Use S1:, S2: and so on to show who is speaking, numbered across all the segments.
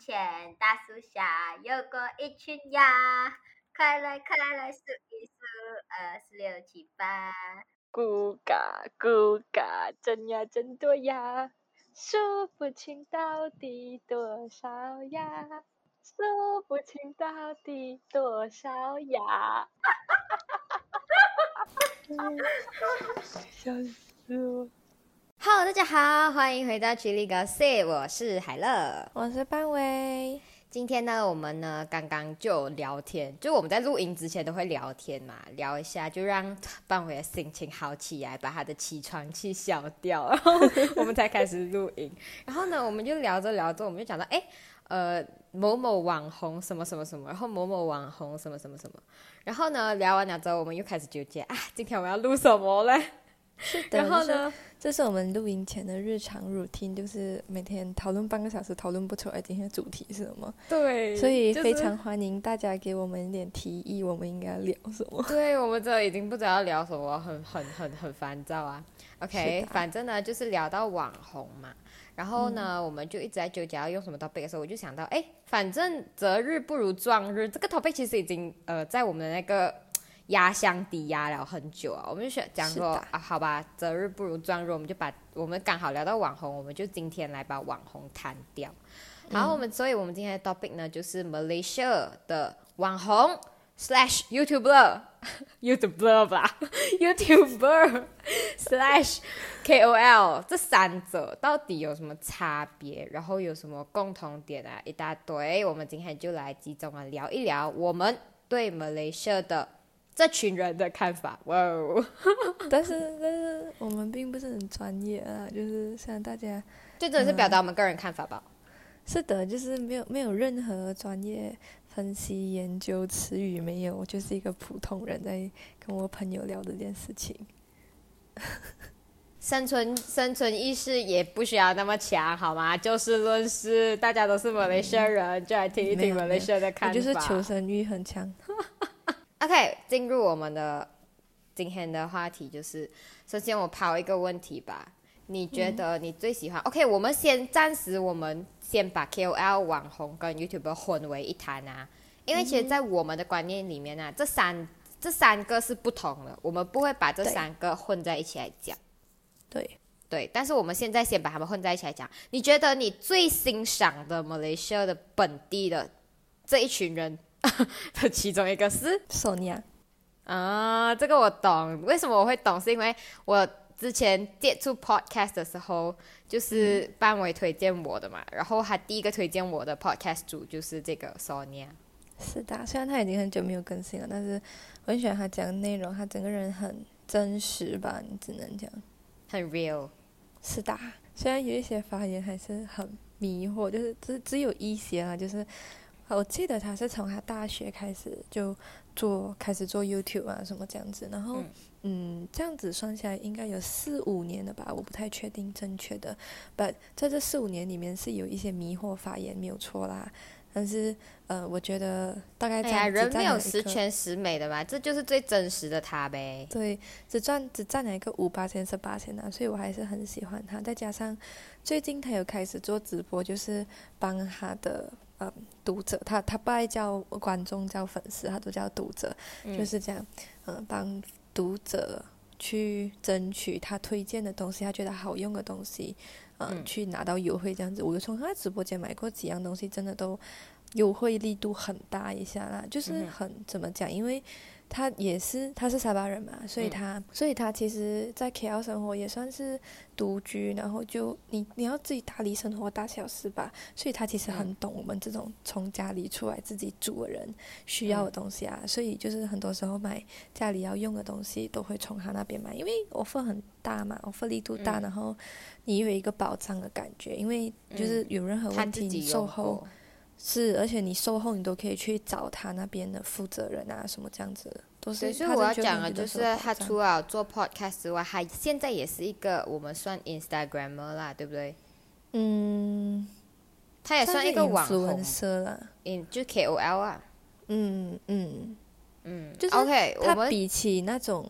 S1: 前大树下有过一群鸭，快来快来数一数，二四六七八。
S2: 咕嘎咕嘎，真呀真多呀，数不清到底多少呀，数不清到底多少呀。哈哈哈哈哈哈！笑死我。
S1: Hello，大家好，欢迎回到曲里高 C，我是海乐，
S2: 我是班威。
S1: 今天呢，我们呢刚刚就聊天，就我们在录音之前都会聊天嘛，聊一下就让班威的心情好起来，把他的起床气消掉，然 后我们才开始录音。然后呢，我们就聊着聊着，我们就讲到，哎，呃，某某网红什么什么什么，然后某某网红什么什么什么，然后呢，聊完了之后，我们又开始纠结，啊，今天我们要录什么嘞？
S2: 是的，然后呢？这是我们录音前的日常 routine，就是每天讨论半个小时，讨论不出来今天的主题是什么。
S1: 对，
S2: 所以非常欢迎大家给我们一点提议，我们应该聊什么？
S1: 对，我们这已经不知道聊什么，很很很很烦躁啊。OK，反正呢就是聊到网红嘛，然后呢我们就一直在纠结要用什么 topic 的时候，我就想到，哎，反正择日不如撞日，这个 topic 其实已经呃在我们的那个。压箱底压了很久啊，我们就选讲说啊，好吧，择日不如撞日，我们就把我们刚好聊到网红，我们就今天来把网红谈掉。然后我们，所以我们今天的 topic 呢，就是 Malaysia 的网红 slash YouTuber，YouTuber 吧，YouTuber slash KOL 这三者到底有什么差别？然后有什么共同点啊？一大堆，我们今天就来集中啊聊一聊我们对 Malaysia 的。这群人的看法，哇哦！
S2: 但是但是我们并不是很专业啊，就是像大家，
S1: 就真的是表达我们个人看法吧。
S2: 是的，就是没有没有任何专业分析研究词语，没有，我就是一个普通人在跟我朋友聊这件事情。
S1: 生存生存意识也不需要那么强，好吗？就事论事，大家都是马来西亚人，就来听一听马来西亚的看法。
S2: 就是求生欲很强。
S1: OK，进入我们的今天的话题，就是首先我抛一个问题吧，你觉得你最喜欢？OK，我们先暂时，我们先把 KOL 网红跟 YouTuber 混为一谈啊，因为其实，在我们的观念里面呢，这三这三个是不同的，我们不会把这三个混在一起来讲。
S2: 对
S1: 对，但是我们现在先把他们混在一起来讲。你觉得你最欣赏的马来西亚的本地的这一群人？的 其中一个是
S2: 索尼娅
S1: 啊，这个我懂。为什么我会懂？是因为我之前接触 podcast 的时候，就是班委推荐我的嘛。然后他第一个推荐我的 podcast 主就是这个索尼娅。
S2: 是的，虽然他已经很久没有更新了，但是我很喜欢他讲的内容。他整个人很真实吧？你只能讲
S1: 很 real。
S2: 是的，虽然有一些发言还是很迷惑，就是只只有一些啊，就是。我记得他是从他大学开始就做，开始做 YouTube 啊什么这样子，然后嗯，这样子算下来应该有四五年了吧，我不太确定正确的，But 在这四五年里面是有一些迷惑发言没有错啦，但是呃，我觉得大概在
S1: 人没有十全十美的嘛，这就是最真实的他呗。
S2: 对，只赚只占了一个五八千十八千啊，所以我还是很喜欢他，再加上最近他有开始做直播，就是帮他的。嗯，读者他他不爱叫观众叫粉丝，他都叫读者，就是这样。嗯，帮读者去争取他推荐的东西，他觉得好用的东西，嗯，去拿到优惠这样子。我从他直播间买过几样东西，真的都优惠力度很大一下啦，就是很怎么讲，因为。他也是，他是沙巴人嘛，所以他，所以他其实，在 KL 生活也算是独居，然后就你你要自己打理生活大小事吧，所以他其实很懂我们这种从家里出来自己住的人需要的东西啊，所以就是很多时候买家里要用的东西都会从他那边买，因为我份很大嘛，我份力度大，然后你有一个保障的感觉，因为就是有任何问题你售后。是，而且你售后你都可以去找他那边的负责人啊，什么这样子，都是。
S1: 所以我要讲的就是，他除了做 podcast 之外，还现在也是一个我们算 Instagramer 啦，对不对？
S2: 嗯。
S1: 他也算一个网红
S2: 了。
S1: 嗯，就 KOL 啊。
S2: 嗯嗯
S1: 嗯。
S2: 就是
S1: OK，
S2: 他比起那种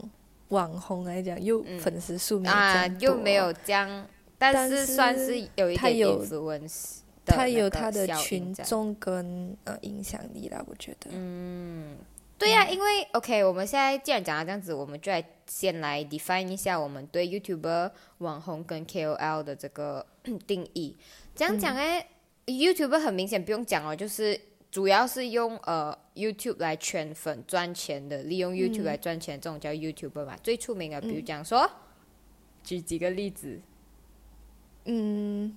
S2: 网红来讲，又粉丝数没有
S1: 啊，又没有
S2: 这
S1: 样，但是算是有一点 influence。
S2: 他有
S1: 那个
S2: 他的群众跟呃影响力啦，我觉得。
S1: 嗯，对呀、因为 OK，我们现在既然讲到这样子，我们就来先来 define 一下我们对 YouTuber、网红跟 KOL 的这个 定义。这样讲哎、y o u t u b e r 很明显不用讲哦，就是主要是用呃 YouTube 来圈粉赚钱的，利用 YouTube 来赚钱，这种叫 YouTuber 嘛。最出名的，比如讲说，举几个例子，
S2: 嗯，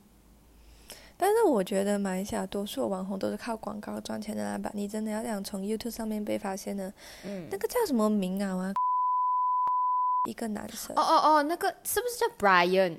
S2: 但是我觉得马来西亚多数网红都是靠广告赚钱的啦吧？你真的要想从 YouTube 上面被发现呢？
S1: 嗯，
S2: 那个叫什么名啊？啊一个男生
S1: 哦，哦哦，那个是不是叫 Brian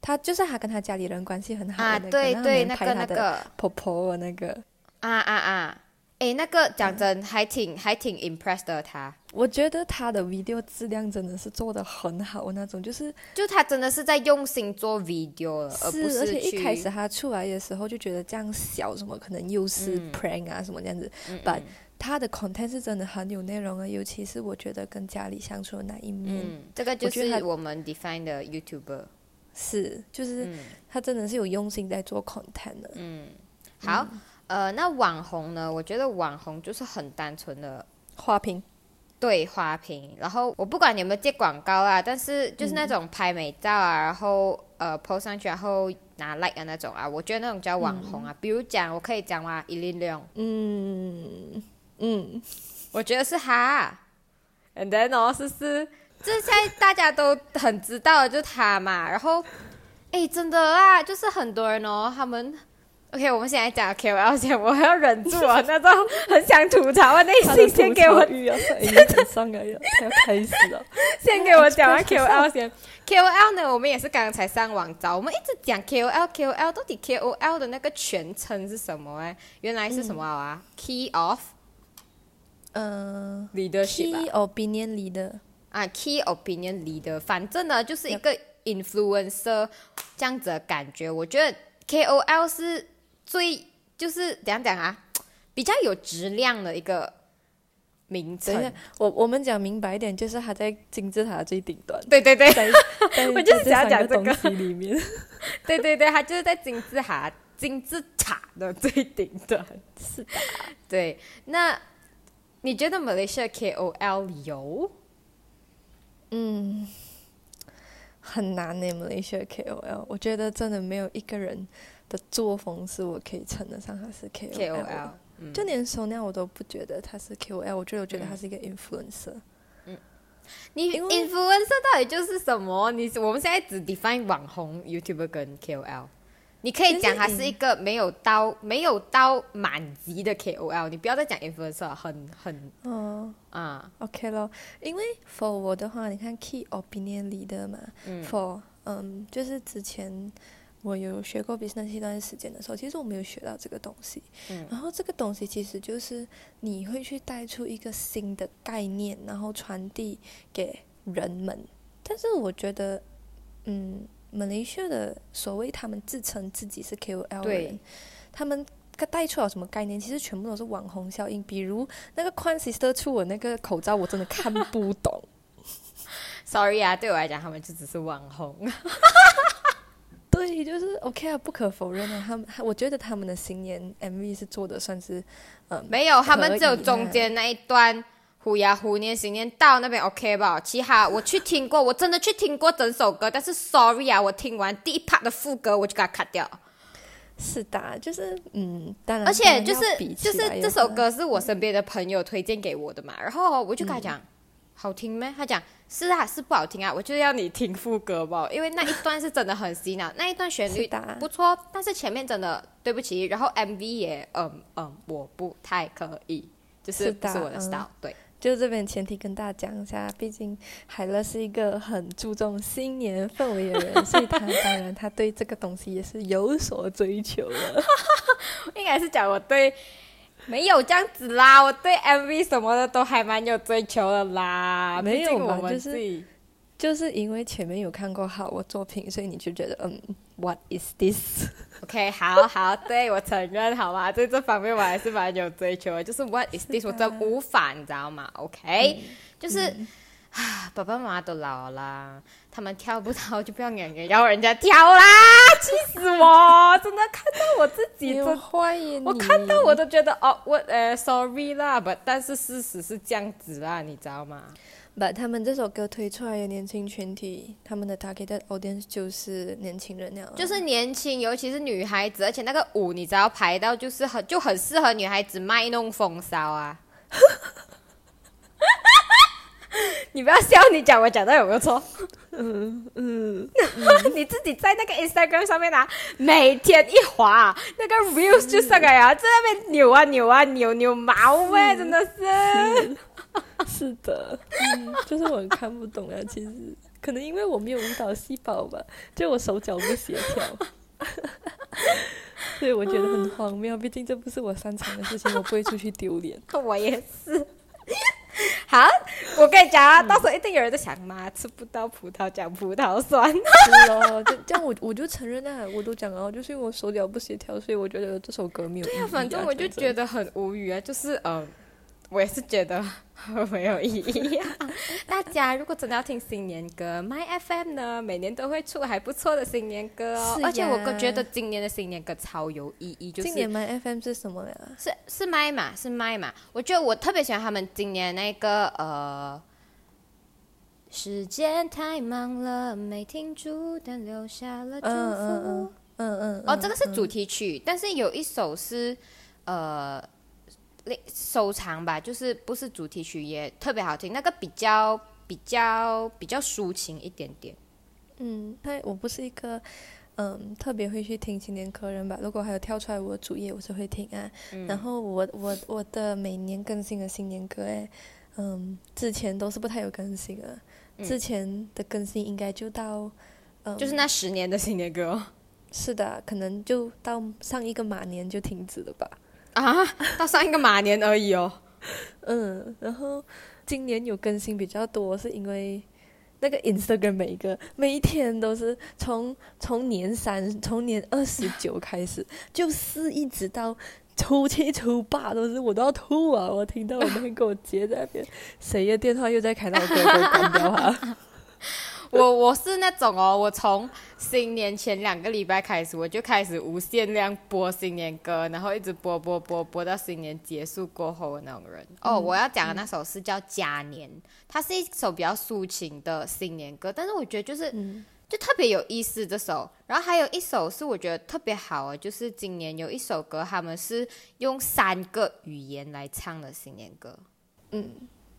S2: 他就是他跟他家里人关系很好的
S1: 啊？
S2: 那个
S1: 对对，那个那个。
S2: 婆婆的那个，
S1: 啊啊啊！诶，那个讲真，还挺还挺 impressed 的他，
S2: 我觉得他的 video 质量真的是做的很好那种，就是
S1: 就他真的是在用心做 video 了，而不
S2: 是，而且一开始他出来的时候就觉得这样小什么可能又是
S1: 嗯。
S2: prank 啊什么这样子，
S1: 嗯
S2: but
S1: 嗯。
S2: 他的 content 是真的很有内容啊，尤其是我觉得跟家里相处的那一面，
S1: 嗯，这个就是我们 define 的 YouTuber。
S2: 是就是
S1: 嗯。
S2: 他真的是有用心在做 content 的，
S1: 嗯，好，呃，那网红呢？我觉得网红就是很单纯的
S2: 花瓶，
S1: 对花瓶，然后我不管你有没有接广告啊，但是就是那种拍美照啊，然后呃 post 上去，然后拿 like 的那种啊，我觉得那种叫网红啊。比如讲，我可以讲嘛，伊琳亮。
S2: 嗯嗯，
S1: 我觉得是他，and then 哦，是是，这现在大家都很知道的，就他嘛。然后，哎，真的啊，就是很多人哦，他们，OK，我们现在讲 KOL 先，我要忍住啊那种很想吐槽啊内心，先给我
S2: 欲要已经很上来了，他要开始了，
S1: 先给我讲？完 KOL 先。KOL 呢，我们也是刚才上网找，我们一直讲 KOL，KOL 到底 KOL 的那个全称是什么？哎，原来是什么啊、k e y of
S2: 嗯
S1: leadership 啊
S2: ，key opinion leader，
S1: 啊，key opinion leader，反正呢就是一个 influencer 这样子的感觉。我觉得 KOL 是最就是怎样讲啊，比较有质量的一个名
S2: 等一下
S1: 称。，
S2: 我我们讲明白一点，就是他在金字塔的最顶端，
S1: 对对对。
S2: 在在
S1: 我就是
S2: 这
S1: 想讲这个。
S2: 三东西里面，
S1: 对 对对，它就是在金字塔金字塔的最顶端。
S2: 是的，
S1: 对，那你觉得 Malaysia KOL 有？
S2: 嗯，很难呢，马来西亚 KOL，我觉得真的没有一个人的作风是我可以称得上他是 KOL。
S1: KOL，嗯
S2: 就连 s o n a 我都不觉得他是 KOL，我觉得我觉得他是一个 influencer。
S1: 你 influencer 到底就是什么？你我们现在只 define 网红、YouTuber 跟 KOL。你可以讲他是一个没有到没有到满级的 KOL，你不要再讲 influencer，很很
S2: 嗯
S1: 啊
S2: ，，OK 咯，因为 for 我的话，你看 key opinion leader 嘛、
S1: 嗯
S2: f o r 嗯，就是之前我有学过 business 一段时间的时候，其实我没有学到这个东西。
S1: 嗯
S2: 然后这个东西其实就是你会去带出一个新的概念，然后传递给人们。但是我觉得，嗯，马来西亚的所谓他们自称自己是 KOL 人，他们带出了什么概念？其实全部都是网红效应。比如那个宽 sister 出我那个口罩，我真的看不懂。
S1: sorry 啊，对我来讲，他们就只是网红。
S2: 对，就是 OK 啊，不可否认啊，他们我觉得他们的新年 MV 是做的算是，嗯，
S1: 没有，他们只有中间那一段虎牙虎年新年到那边 OK 吧？其他我去听过，我真的去听过整首歌，但是 sorry 啊，我听完第一 part 的副歌我就给它 cut 掉。
S2: 是的，就是嗯，当然，
S1: 而且就是就是这首歌是我身边的朋友推荐给我的嘛，然后我就跟他讲、好听咩？他讲是啊，是不好听啊，我就要你听副歌吧，因为那一段是真的很洗脑，那一段旋律不错，但是前面真的对不起，然后 MV 也嗯嗯我不太可以，就是不是我的
S2: 嗯
S1: style，、对。
S2: 就这边前提跟大家讲一下，毕竟海乐是一个很注重新年氛围的人，所以他当然他对这个东西也是有所追求的。
S1: 应该是讲我对没有这样子啦，我对 MV 什么的都还蛮有追求的啦。
S2: 没有
S1: 毕竟我们
S2: 吧就是就是因为前面有看过好我作品，所以你就觉得嗯，What is
S1: this？OK，好好，对我承认，好吧？在这方面我还是蛮有追求的，就是 What is this？我真无法，你知道吗？OK，、就是啊，爸爸妈妈都老了，他们跳不到就不要硬硬要人家跳啦，气死我！真的看到我自己都，
S2: 欢迎你，
S1: 我看到我都觉得哦，我呃，sorry 啦，，but，但是事实是这样子啦，你知道吗？
S2: 把他们这首歌推出来的年轻群体，他们的 target audience 就是年轻人了，
S1: 就是年轻，尤其是女孩子，而且那个舞你只要排到，就是很就很适合女孩子卖弄风骚啊。你不要笑，你讲我讲的有没有错？
S2: 嗯嗯，
S1: 你自己在那个 Instagram 上面啊，每天一滑，那个 views 就上来啊，在那边扭啊扭啊扭扭毛呗，真的是。
S2: 是的，嗯，就是我很看不懂啊，其实可能因为我没有舞蹈细胞吧，就我手脚不协调，所以我觉得很荒谬。毕竟这不是我擅长的事情，我不会出去丢脸。
S1: 我也是。好，我跟你讲啊，到时候一定有人在想，妈吃不到葡萄讲葡萄酸。
S2: 是哦，就这样我我就承认啊，我都讲了，就是因为我手脚不协调，所以我觉得这首歌没有意义、啊。
S1: 反正我就觉得很无语啊，就是嗯、呃我也是觉得很 没有意义、啊。大家如果真的要听新年歌，My FM 呢每年都会出还不错的新年歌哦，而且我觉得今年的新年歌超有意义，就是
S2: 今年 My FM 是什么呀？
S1: 是是麦嘛，是麦嘛。我觉得我特别喜欢他们今年那个呃，时间太忙了，没停住，但留下了祝福。
S2: 嗯嗯嗯嗯嗯。
S1: 哦，这个是
S2: 嗯
S1: 主题曲，但是有一首是呃，类收藏吧，就是不是主题曲也特别好听，那个比较比较比较抒情一点点。
S2: 嗯，但我不是一个嗯特别会去听青年歌人吧。如果还有跳出来我主页，我是会听啊。
S1: 嗯
S2: 然后我我我的每年更新的新年歌，哎，嗯，之前都是不太有更新的。
S1: 嗯
S2: 之前的更新应该就到，嗯，
S1: 就是那十年的新年歌哦
S2: 是的，可能就到上一个马年就停止了吧。
S1: 啊，到上一个马年而已哦。
S2: 嗯，然后今年有更新比较多，是因为那个 Instagram 每一个每一天都是从从年三从年二十九开始，就是一直到初七初八都是我都要吐啊！我听到我那边给我接在那边，谁的电话又在开，那我给我关掉哈。
S1: 我我是那种哦，我从新年前两个礼拜开始，我就开始无限量播新年歌，然后一直播播播播到新年结束过后的那种人。哦，我要讲的那首是叫《嘉年》，它是一首比较抒情的新年歌，但是我觉得就是、
S2: 嗯
S1: 就特别有意思这首。然后还有一首是我觉得特别好哦，就是今年有一首歌，他们是用三个语言来唱的新年歌，
S2: 嗯，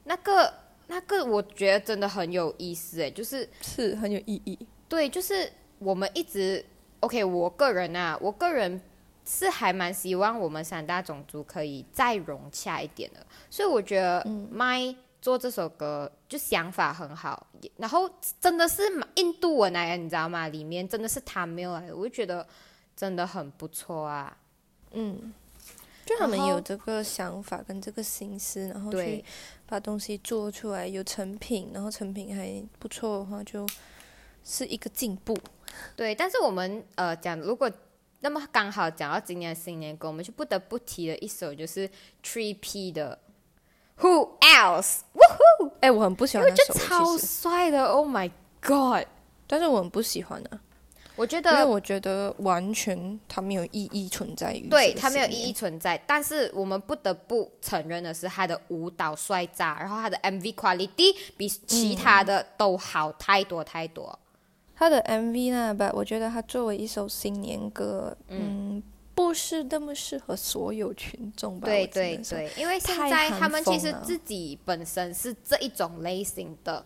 S1: 那个那个我觉得真的很有意思诶，就是。
S2: 是很有意义。
S1: 对，就是我们一直 OK，我个人啊，我个人是还蛮希望我们三大种族可以再融洽一点的，所以我觉得
S2: 嗯
S1: My 做这首歌就想法很好，然后真的是印度文来的，你知道吗？里面真的是 Tamil 来的，我就觉得真的很不错啊。
S2: 嗯，就他们有这个想法跟这个心思，然后
S1: 对
S2: 去把东西做出来，有成品，然后成品还不错的话，就是一个进步。
S1: 对，但是我们呃讲，如果那么刚好讲到今年的新年歌，我们就不得不提的一首就是 Three P 的 Who Else，
S2: 哎，我很不喜欢
S1: 我觉得
S2: 那首，
S1: 超，帅的，Oh my God！
S2: 但是我很不喜欢啊，
S1: 我觉得
S2: 因为我觉得完全它没有意义存在于
S1: 对它没有意义。存在，但是我们不得不承认的是，他的舞蹈帅炸，然后他的 MV quality 比其他的都好太多太多。
S2: 他的 MV 呢，吧，我觉得他作为一首新年歌，嗯，不是那么适合所有群众吧。
S1: 对对对，因为现在他们其实自己本身是这一种类型的，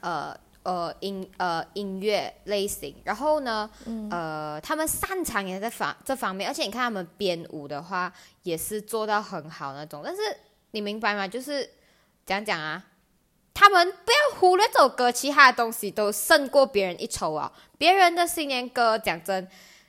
S1: 呃呃音呃音乐类型，然后呢，
S2: 嗯
S1: 呃，他们擅长也在方这方面，而且你看他们编舞的话，也是做到很好那种。但是你明白吗？就是讲讲啊，他们不要忽略这首歌，其他的东西都胜过别人一筹啊。别人的新年歌，讲真。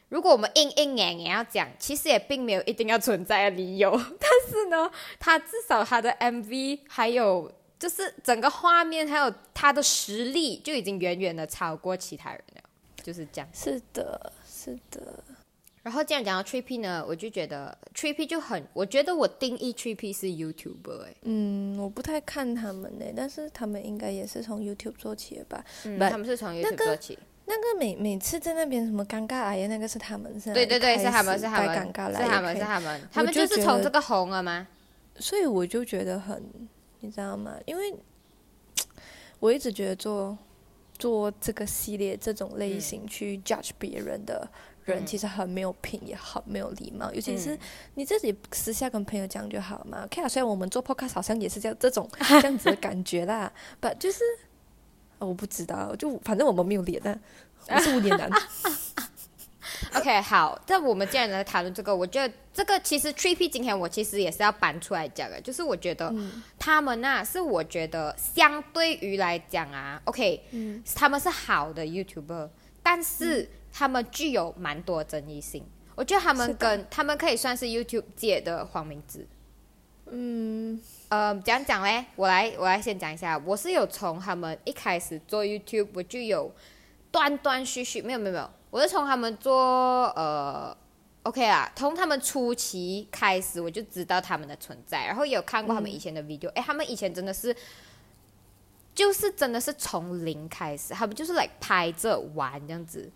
S1: 如果我们硬硬硬也要讲，其实也并没有一定要存在的理由。但是呢，他至少他的 MV 还有就是整个画面还有他的实力，就已经远远的超过其他人了，就是这样。
S2: 是的，是的，
S1: 然后这样讲到 Trippy 呢，我就觉得 Trippy 就很，我觉得我定义 Trippy 是 YouTuber 哎，
S2: 嗯，我不太看他们呢，但是他们应该也是从 YouTube 做起的吧？
S1: 嗯
S2: ，But
S1: 他们是从
S2: 那
S1: YouTube
S2: 个
S1: 做起，
S2: 那个每每次在那边什么尴尬癌的那个是他们是吧？
S1: 对对对，是他们，是他们，
S2: 尴尬来
S1: 是他们，是他们，他们
S2: 就
S1: 是从这个红了吗？
S2: 所以我就觉得很，你知道吗？因为我一直觉得做做这个系列这种类型去 judge 别人的人，
S1: 嗯
S2: 其实很没有品，也很没有礼貌。尤其是
S1: 嗯
S2: 你自己私下跟朋友讲就好嘛。OK 啊，虽然我们做 podcast 好像也是这样这种 这样子的感觉啦，but 就是、呃我不知道，就反正我们没有脸啊，我是无脸男。
S1: OK，好，那我们既然来谈论这个，我觉得这个其实 Trippy 今天我其实也是要搬出来讲的，就是我觉得
S2: 嗯
S1: 他们呐、是我觉得相对于来讲啊，OK，、
S2: 嗯
S1: 他们是好的 YouTuber，但是他们具有蛮多争议性。我觉得他们跟他们可以算是 YouTube 界的黄明志。
S2: 嗯
S1: 呃，怎样讲嘞？我来，我来先讲一下，我是有从他们一开始做 YouTube，我就有断断续续，没有没有没有，我是从他们做呃，OK 啊，从他们初期开始我就知道他们的存在，然后也有看过他们以前的 video，哎、他们以前真的是。就是真的是从零开始，他们就是来拍这玩这样子，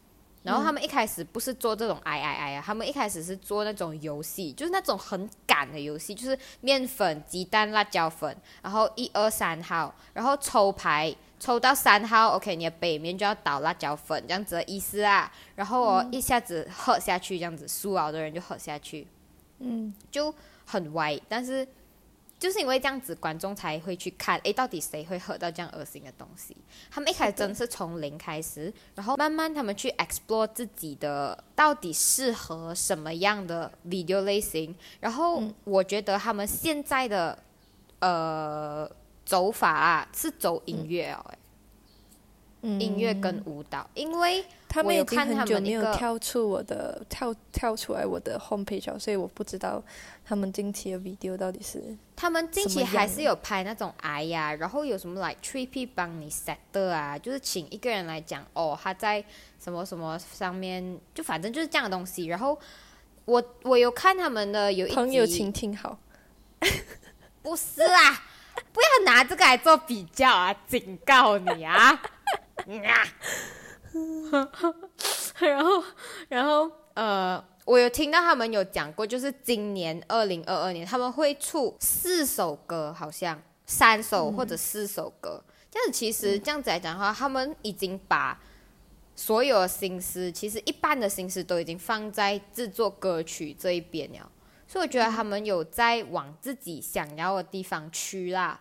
S1: 然后他们一开始不是做这种 I I I 啊，他们一开始是做那种游戏，就是那种很赶的游戏，就是面粉、鸡蛋、辣椒粉，然后一二三号，然后抽牌，抽到三号，OK，你的北面就要倒辣椒粉，这样子的意思啊。然后哦，一下子喝下去，这样子输了的人就喝下去，
S2: 嗯，
S1: 就很歪。但是就是因为这样子，观众才会去看，诶，到底谁会喝到这样恶心的东西？他们一开始真的是从零开始，然后慢慢他们去 explore 自己的到底适合什么样的 video 类型。然后我觉得他们现在的呃走法啊是走音乐哦，诶
S2: 嗯
S1: 音乐跟舞蹈，因为
S2: 他
S1: 我有看
S2: 们已经很久没有跳出我的跳跳出来我的 homepage 了，所以我不知道他们近期的 video 到底是
S1: 他们近期还是有拍那种哎呀，然后有什么来 Trippy 帮你 set 的啊，就是请一个人来讲哦，他在什么什么上面，就反正就是这样的东西。然后我我有看他们的有一
S2: 朋友请听好。
S1: 不是啦，不要拿这个来做比较啊，警告你啊！然后，然后，呃，我有听到他们有讲过，就是今年二零二二年他们会出四首歌，好像三首或者四首歌。这样子其实这样子来讲的话，他们已经把所有的心思，其实一半的心思都已经放在制作歌曲这一边了。所以我觉得他们有在往自己想要的地方去啦。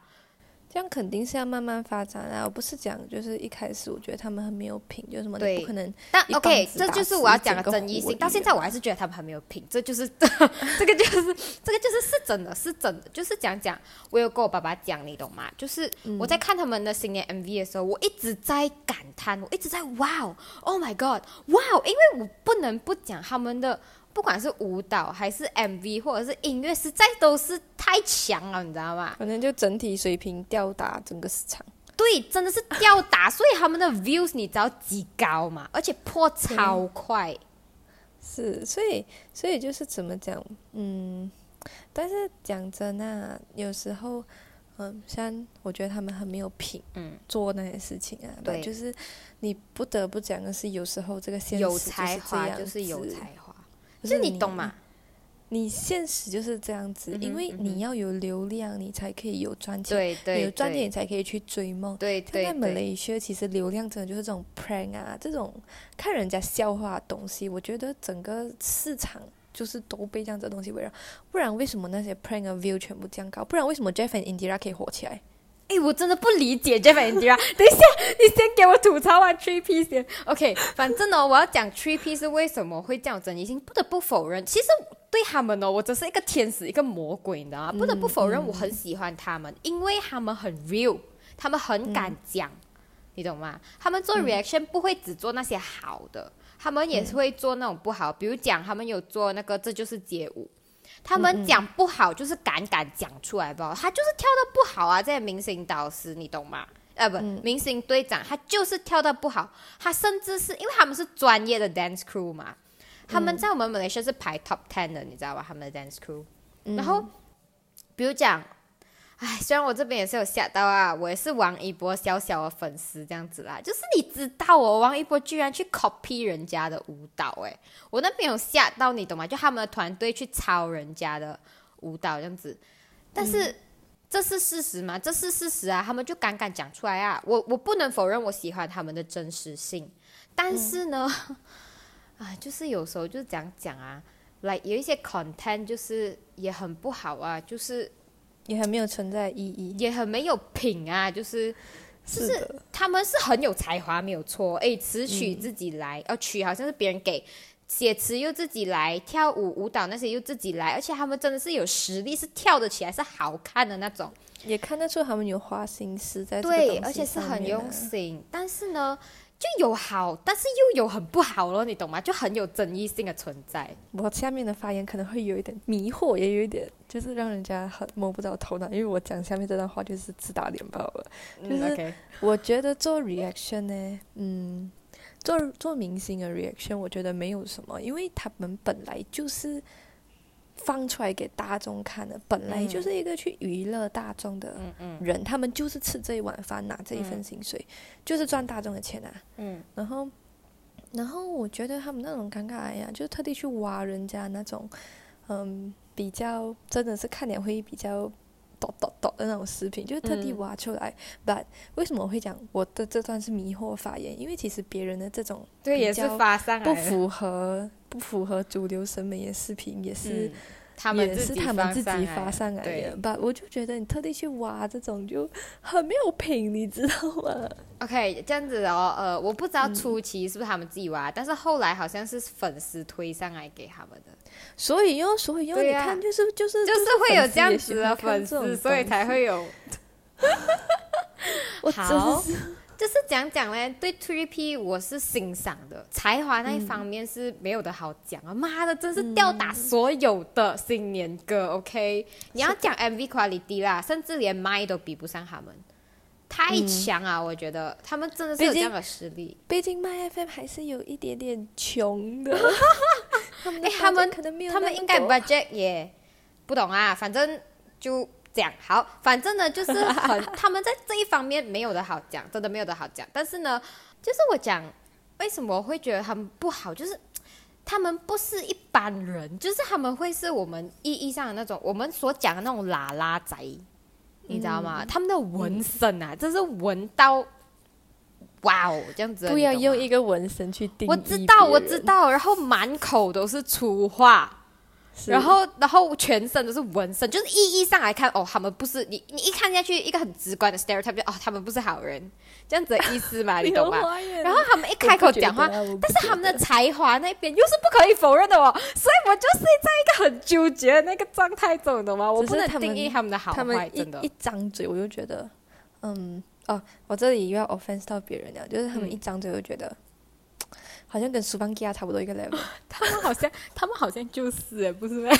S2: 这样肯定是要慢慢发展啊！我不是讲，就是一开始我觉得他们很没有品，就什么
S1: 对
S2: 你不可能
S1: 但 OK，这就是我要讲的争议性。到现在我还是觉得他们很没有品，这就是 这个就是这个就是是真的是真的，就是讲讲。我有跟我爸爸讲，你懂吗？就是我在看他们的新年 MV 的时候，我一直在感叹，我一直在哇哦，Oh my God，哇哦，因为我不能不讲他们的。不管是舞蹈还是 MV 或者是音乐，实在都是太强了，你知道吗？
S2: 可能就整体水平吊打整个市场。
S1: 对，真的是吊打，所以他们的 views 你知道极高嘛，而且破超快。
S2: 是，所以所以就是怎么讲，嗯，但是讲真啊，有时候，嗯，像我觉得他们很没有品，
S1: 嗯，
S2: 做那些事情啊，
S1: 对
S2: 就是你不得不讲的是，有时候这个现实
S1: 有
S2: 就是
S1: 才华就是有
S2: 子
S1: 才华，
S2: 就
S1: 就是你懂吗？？
S2: 你现实就是这样子，
S1: 嗯
S2: 因为你要有流量，你才可以有赚钱，
S1: 对对，
S2: 你有赚钱，你才可以去追梦。
S1: 对
S2: 在马
S1: 对，
S2: 来西亚其实流量真的就是这种 prank 啊，这种看人家笑话的东西，我觉得整个市场就是都被这样子的东西围绕。不然为什么那些 prank 的 view 全部降高？不然为什么 Jeff and Indira 可以火起来？
S1: 哎，我真的不理解 Jeff and Indira。等一下，你先给我吐槽完 Three P 先。OK，反正呢，我要讲 Three P 是为什么会这样有争议性，不得不否认，其实对他们呢，我只是一个天使，一个魔鬼，你知道吗？不得不否认，我很喜欢他们，因为他们很 real，他们很敢讲，你懂吗？他们做 reaction 不会只做那些好的，他们也是会做那种不好，比如讲他们有做那个这就是街舞。他们讲不好，就是敢敢讲出来吧。他就是跳的不好啊，这些明星导师，你懂吗？呃，不，明星队长他就是跳的不好，他甚至是因为他们是专业的 dance crew 嘛，他们在我们马来西亚是排 top ten 的，你知道吧？他们的 dance crew。
S2: 嗯
S1: 然后，比如讲，哎，虽然我这边也是有吓到啊，我也是王一博小小的粉丝这样子啦。就是你知道哦，王一博居然去 copy 人家的舞蹈，哎，我那边有吓到你懂吗？就他们的团队去抄人家的舞蹈这样子，但是。这是事实吗？这是事实啊！他们就敢敢讲出来啊！我我不能否认我喜欢他们的真实性，但是呢，啊，就是有时候就是这样讲啊，来有一些 content 就是也很不好啊，就是
S2: 也很没有存在意义。
S1: 也很没有品啊，就是就是是，他们是很有才华，没有错。诶，词曲自己来，呃，曲好像是别人给，写词又自己来，跳舞舞蹈那些又自己来，而且他们真的是有实力，是跳得起来，是好看的那种。
S2: 也看得出他们有花心思在这个
S1: 对，而且是很用
S2: 啊
S1: 心，但是呢，就有好，但是又有很不好咯，你懂吗？就很有争议性的存在。
S2: 我下面的发言可能会有一点迷惑，也有一点就是让人家很摸不着头脑，因为我讲下面这段话就是自打脸爆了。就是我觉得做 reaction 呢，嗯，做做明星的 reaction，我觉得没有什么，因为他们本来就是放出来给大众看的，本来就是一个去娱乐大众的人，他们就是吃这一碗饭，拿这一份薪水，就是赚大众的钱啊。
S1: 嗯
S2: 然后，然后我觉得他们那种尴尬哎呀，就是特地去挖人家那种，嗯，比较真的是看点会比较抖抖抖的那种视频，就是特地
S1: 嗯
S2: 挖出来。But 为什么我会讲我的这段是迷惑发言？因为其实别人的这种
S1: 对，也是发上来
S2: 不符合不符合主流审美的视频，也是、
S1: 嗯他们
S2: 也是他们自己发上来
S1: 对
S2: 的。But 我就觉得你特地去挖这种就很没有品，你知道吗
S1: ？OK，这样子哦，呃，我不知道
S2: 嗯
S1: 初期是不是他们自己挖，但是后来好像是粉丝推上来给他们的，
S2: 所以哟，所以哟，
S1: 对呀
S2: 你看，就是就是
S1: 就是会有这样子的
S2: 粉
S1: 粉丝，所以才会有。
S2: 我真
S1: 好
S2: 是
S1: 就是讲讲嘞，对 Three P 我是欣赏的，才华那一方面是没有的好讲啊！妈的，真是吊打所有的新年歌。OK，你要讲 MV quality 啦，甚至连麦都比不上他们，太强啊！我觉得他们真的是有这样的实力。
S2: 毕竟麦 FM 还是有一点点穷的，他们的
S1: 哎他们
S2: 可能没有
S1: 他们应该
S2: 多
S1: budget 也不懂啊，反正就讲好，反正呢就是很他们在这一方面没有的好讲，真的没有的好讲。但是呢，就是我讲为什么我会觉得他们不好，就是他们不是一般人，就是他们会是我们意义上的那种我们所讲的那种拉拉仔，你知道吗？他们的纹身啊，真是纹到哇哦这样子，
S2: 不要用一个纹身去定义
S1: 我知道，我知，道，然后满口都是粗话，
S2: 是
S1: 然后然后全身都是纹身，就是意义上来看，哦，他们不是你你一看下去一个很直观的 stereotype，就哦，他们不是好人，这样子的意思嘛，你懂吗？然
S2: 然
S1: 后他们一开口讲话，但是他们的才华那边又是不可以否认的哦，所以我就是在一个很纠结的那个状态中，懂吗？我不能定义他们的好坏，真的
S2: 一。张嘴我就觉得，嗯，哦，我这里又要 offense 到别人了，就是他们
S1: 嗯
S2: 一张嘴我就觉得，好像跟苏邦基亚差不多一个 level
S1: 他们好像，他们好像就是哎，不是吗？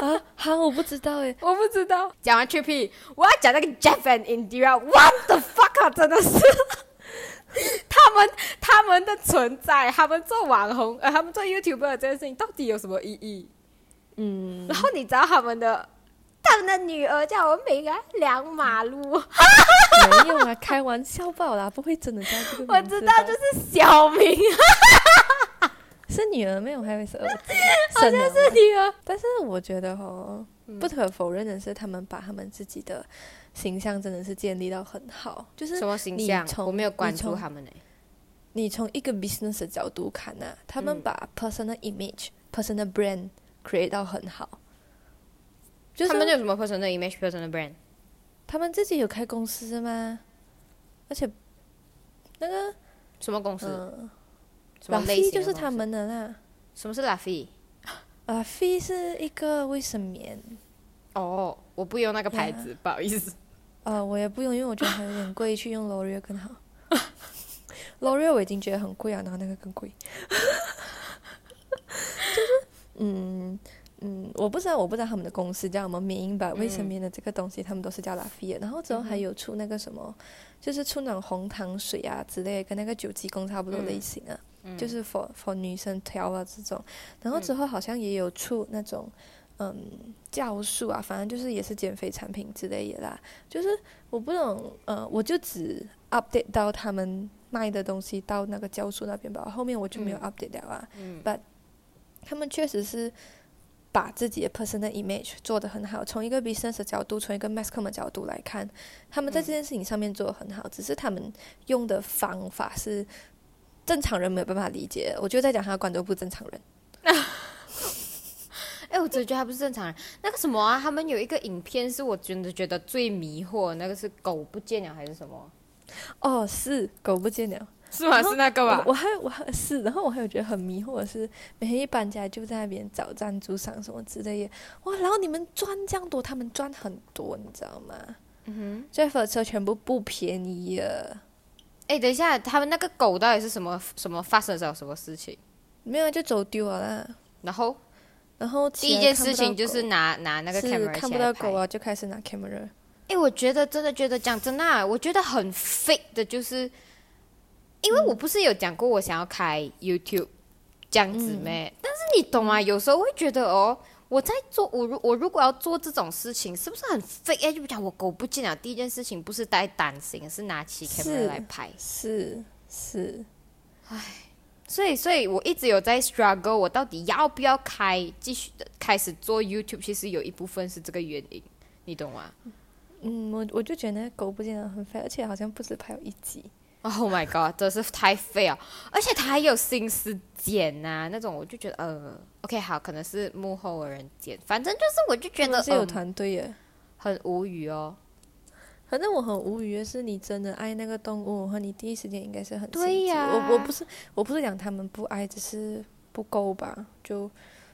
S2: 啊，哈，我不知道诶，
S1: 我不知道。讲完 Trippy，我要讲那个 Jeff and Indira，What the fuck 啊，真的是。他们他们的存在，他们做网红，呃，他们做 YouTuber 这件事情到底有什么意义？
S2: 嗯，
S1: 然后你知道他们的，他们的女儿叫我每个，两马路，
S2: 没有啊，开玩笑罢了，不会真的叫这个
S1: 我
S2: 名字吧
S1: 知道就是小明，
S2: 是女儿，没有还以为是儿子，好像
S1: 是女儿。
S2: 但是我觉得哦，
S1: 嗯
S2: 不可否认的是，他们把他们自己的形象真的是建立到很好。就是
S1: 什么形
S2: 你
S1: 象？
S2: 从
S1: 我没有关注他们呢、
S2: 你从一个 business 的角度看呢、他们
S1: 嗯
S2: 把 personal image、personal brand create 到很好。就是
S1: 他们有什么 personal image、personal brand？
S2: 他们自己有开公司吗？而且那个
S1: 什么公司？
S2: 就是他。们的啦。
S1: 什么是拉菲？
S2: 啊，菲是一个卫生棉，
S1: 哦，我不用那个牌子，不好意思。
S2: 呃，我也不用，因为我觉得还有点贵，去用 L'Oreal 更好。L'Oreal 我已经觉得很贵啊，然后那个更贵。就是，嗯嗯，我不知道，我不知道他们的公司叫什么名吧？卫生棉的这个东西，他们都是叫拉菲的。然后之后还有出那个什么，就是出那种红糖水啊之类的，跟那个九级工差不多类型啊。就是 for for 女生挑啊这种，然后之后好像也有出那种嗯酵素啊，反正就是也是减肥产品之类的啦。就是我不懂，呃，我就只 update 到他们卖的东西到那个酵素那边吧，后面我就没有 update 了啊。But 他们确实是把自己的 personal image 做得很好，从一个 business 的角度，从一个 mass com 的角度来看，他们在这件事情上面做得很好，只是他们用的方法是。正常人没有办法理解，我就在讲他的观众不正常人。
S1: 哎，我真觉得他不是正常人。那个什么啊，他们有一个影片是我真的觉得最迷惑，那个是狗不见了还是什么？
S2: 哦，是狗不见了，
S1: 是吗？是那个吧？
S2: 我还我还是，然后我还有觉得很迷惑的是，每天一搬家就在那边找赞助商什么之类的。哇，然后你们赚这样多，他们赚很多，你知道吗？嗯哼，这火车全部不便宜啊。
S1: 哎，等一下，他们那个狗到底是什么什么发生了什么事情？
S2: 没有，就走丢了啦。
S1: 然后，
S2: 然后
S1: 第一件事情就是拿拿那个 camera
S2: 看不到狗啊，就开始拿 camera。
S1: 哎，我觉得真的觉得讲真的，我觉得很 fake 的，就是因为我不是有讲过我想要开 YouTube 这样子咩？但是你懂吗？有时候会觉得哦。我在做我如我如果要做这种事情，是不是很费？哎，就讲我狗不见了，第一件事情不是带担心，是拿起 camera 来拍。
S2: 是是，
S1: 唉，所以所以我一直有在 struggle，我到底要不要开继续的开始做 YouTube？其实有一部分是这个原因，你懂吗？
S2: 嗯，我我就觉得狗不见了很费，而且好像不止拍有一集。
S1: Oh my god，真是太废了！而且他还有心思剪呐，那种我就觉得呃，OK 好，可能是幕后的人剪，反正就是我就觉得
S2: 是有团队耶，
S1: 很无语哦。
S2: 反正我很无语的是，你真的爱那个动物，和你第一时间应该是很
S1: 对呀。
S2: 我我不是我不是讲他们不爱，只是不够吧？就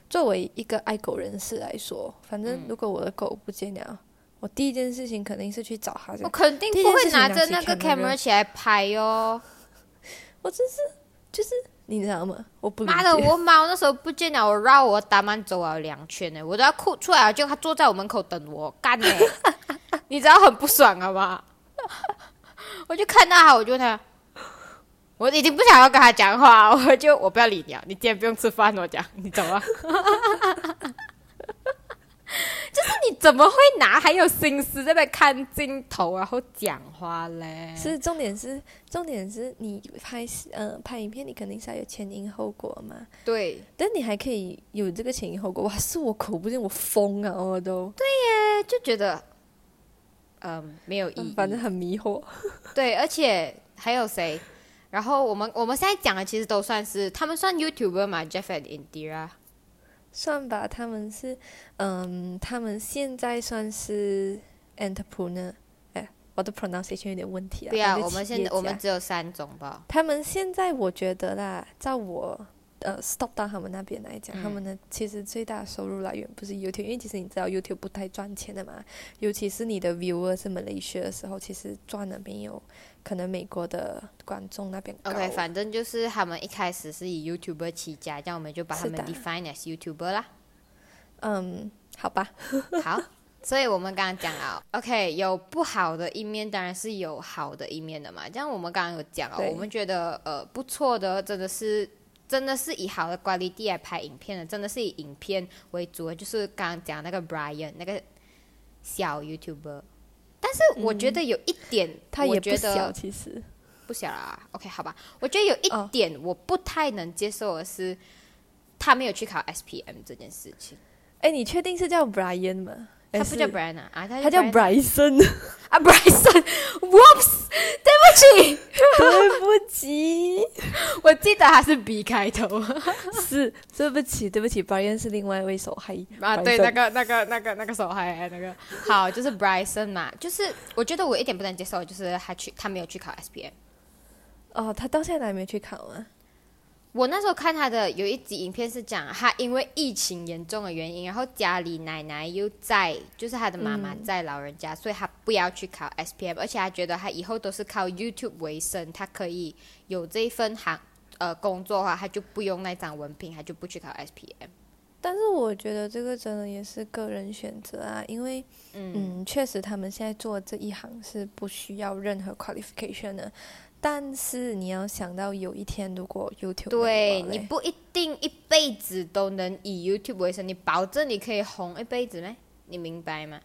S2: 作为一个爱狗人士来说，反正如果我的狗不见了。我第一件事情肯定是去找他。
S1: 我肯定不会拿着那个 camera 起来拍哟。
S2: 我真是，就是你知道吗？我不
S1: 妈的，我猫那时候不见了，我绕我大门走了两圈呢，我都要哭出来了，就他坐在我门口等我干呢。你知道很不爽好吗？我就看到他，我就他，我已经不想要跟他讲话，我就我不要理你啊！你今天不用吃饭，我讲，你走啊。就是你怎么会拿还有心思在那看镜头然后讲话嘞？
S2: 是重点是重点是你拍呃拍影片你肯定是要有前因后果嘛？
S1: 对，
S2: 但你还可以有这个前因后果哇！是我口不见我疯啊我都
S1: 对耶，就觉得嗯没有意义，
S2: 反正很迷惑。
S1: 对，而且还有谁？然后我们我们现在讲的其实都算是他们算 YouTuber 嘛？Jeff and Indira。
S2: 算吧，他们是，嗯，他们现在算是 entrepreneur，哎，我的 pronunciation 有点问题啊。
S1: 对啊，我们现在我们只有三种吧。
S2: 他们现在我觉得啦，在我呃 stop 到他们那边来讲，他们的其实最大收入来源不是 YouTube，因为其实你知道 YouTube 不太赚钱的嘛，尤其是你的 viewer 是 Malaysia 的时候，其实赚的没有。可能美国的观众那边。
S1: OK，反正就是他们一开始是以 YouTuber 起家，这样我们就把他们 define as YouTuber 啦。
S2: 嗯，好吧。
S1: 好，所以我们刚刚讲啊，OK，有不好的一面，当然是有好的一面的嘛。这样我们刚刚有讲哦，我们觉得呃不错的，真的是真的是以好的管理地来拍影片的，真的是以影片为主的，就是刚刚讲那个 Brian 那个小 YouTuber。但是我觉得有一点，
S2: 他也不小，其实
S1: 不小啦。OK，好吧，我觉得有一点我不太能接受的是，他没有去考 SPM 这件事情。
S2: 哎，你确定是叫 Brian 吗？
S1: 他不叫 Brian 啊，
S2: 他叫 Bryson
S1: 啊，Bryson，Whoops，对不起，
S2: 对不起，
S1: 我记得他是 B 开头，
S2: 是对不起，对不起，Brian 是另外一位手嗨
S1: 啊，对，那个那个那个那个手嗨那个，好，就是 Bryson 嘛，就是我觉得我一点不能接受，就是他去他没有去考 SPM，
S2: 哦，他到现在还没去考啊。
S1: 我那时候看他的有一集影片是讲他因为疫情严重的原因，然后家里奶奶又在，就是他的妈妈在老人家，所以他不要去考 SPM，而且他觉得他以后都是靠 YouTube 为生，他可以有这一份行呃工作的话，他就不用那张文凭，他就不去考 SPM。
S2: 但是我觉得这个真的也是个人选择啊，因为嗯，确实他们现在做这一行是不需要任何 qualification 的。但是你要想到有一天如果 YouTube
S1: 对，你不一定一辈子都能以 YouTube 为生，你保证你可以红一辈子吗？你明白吗？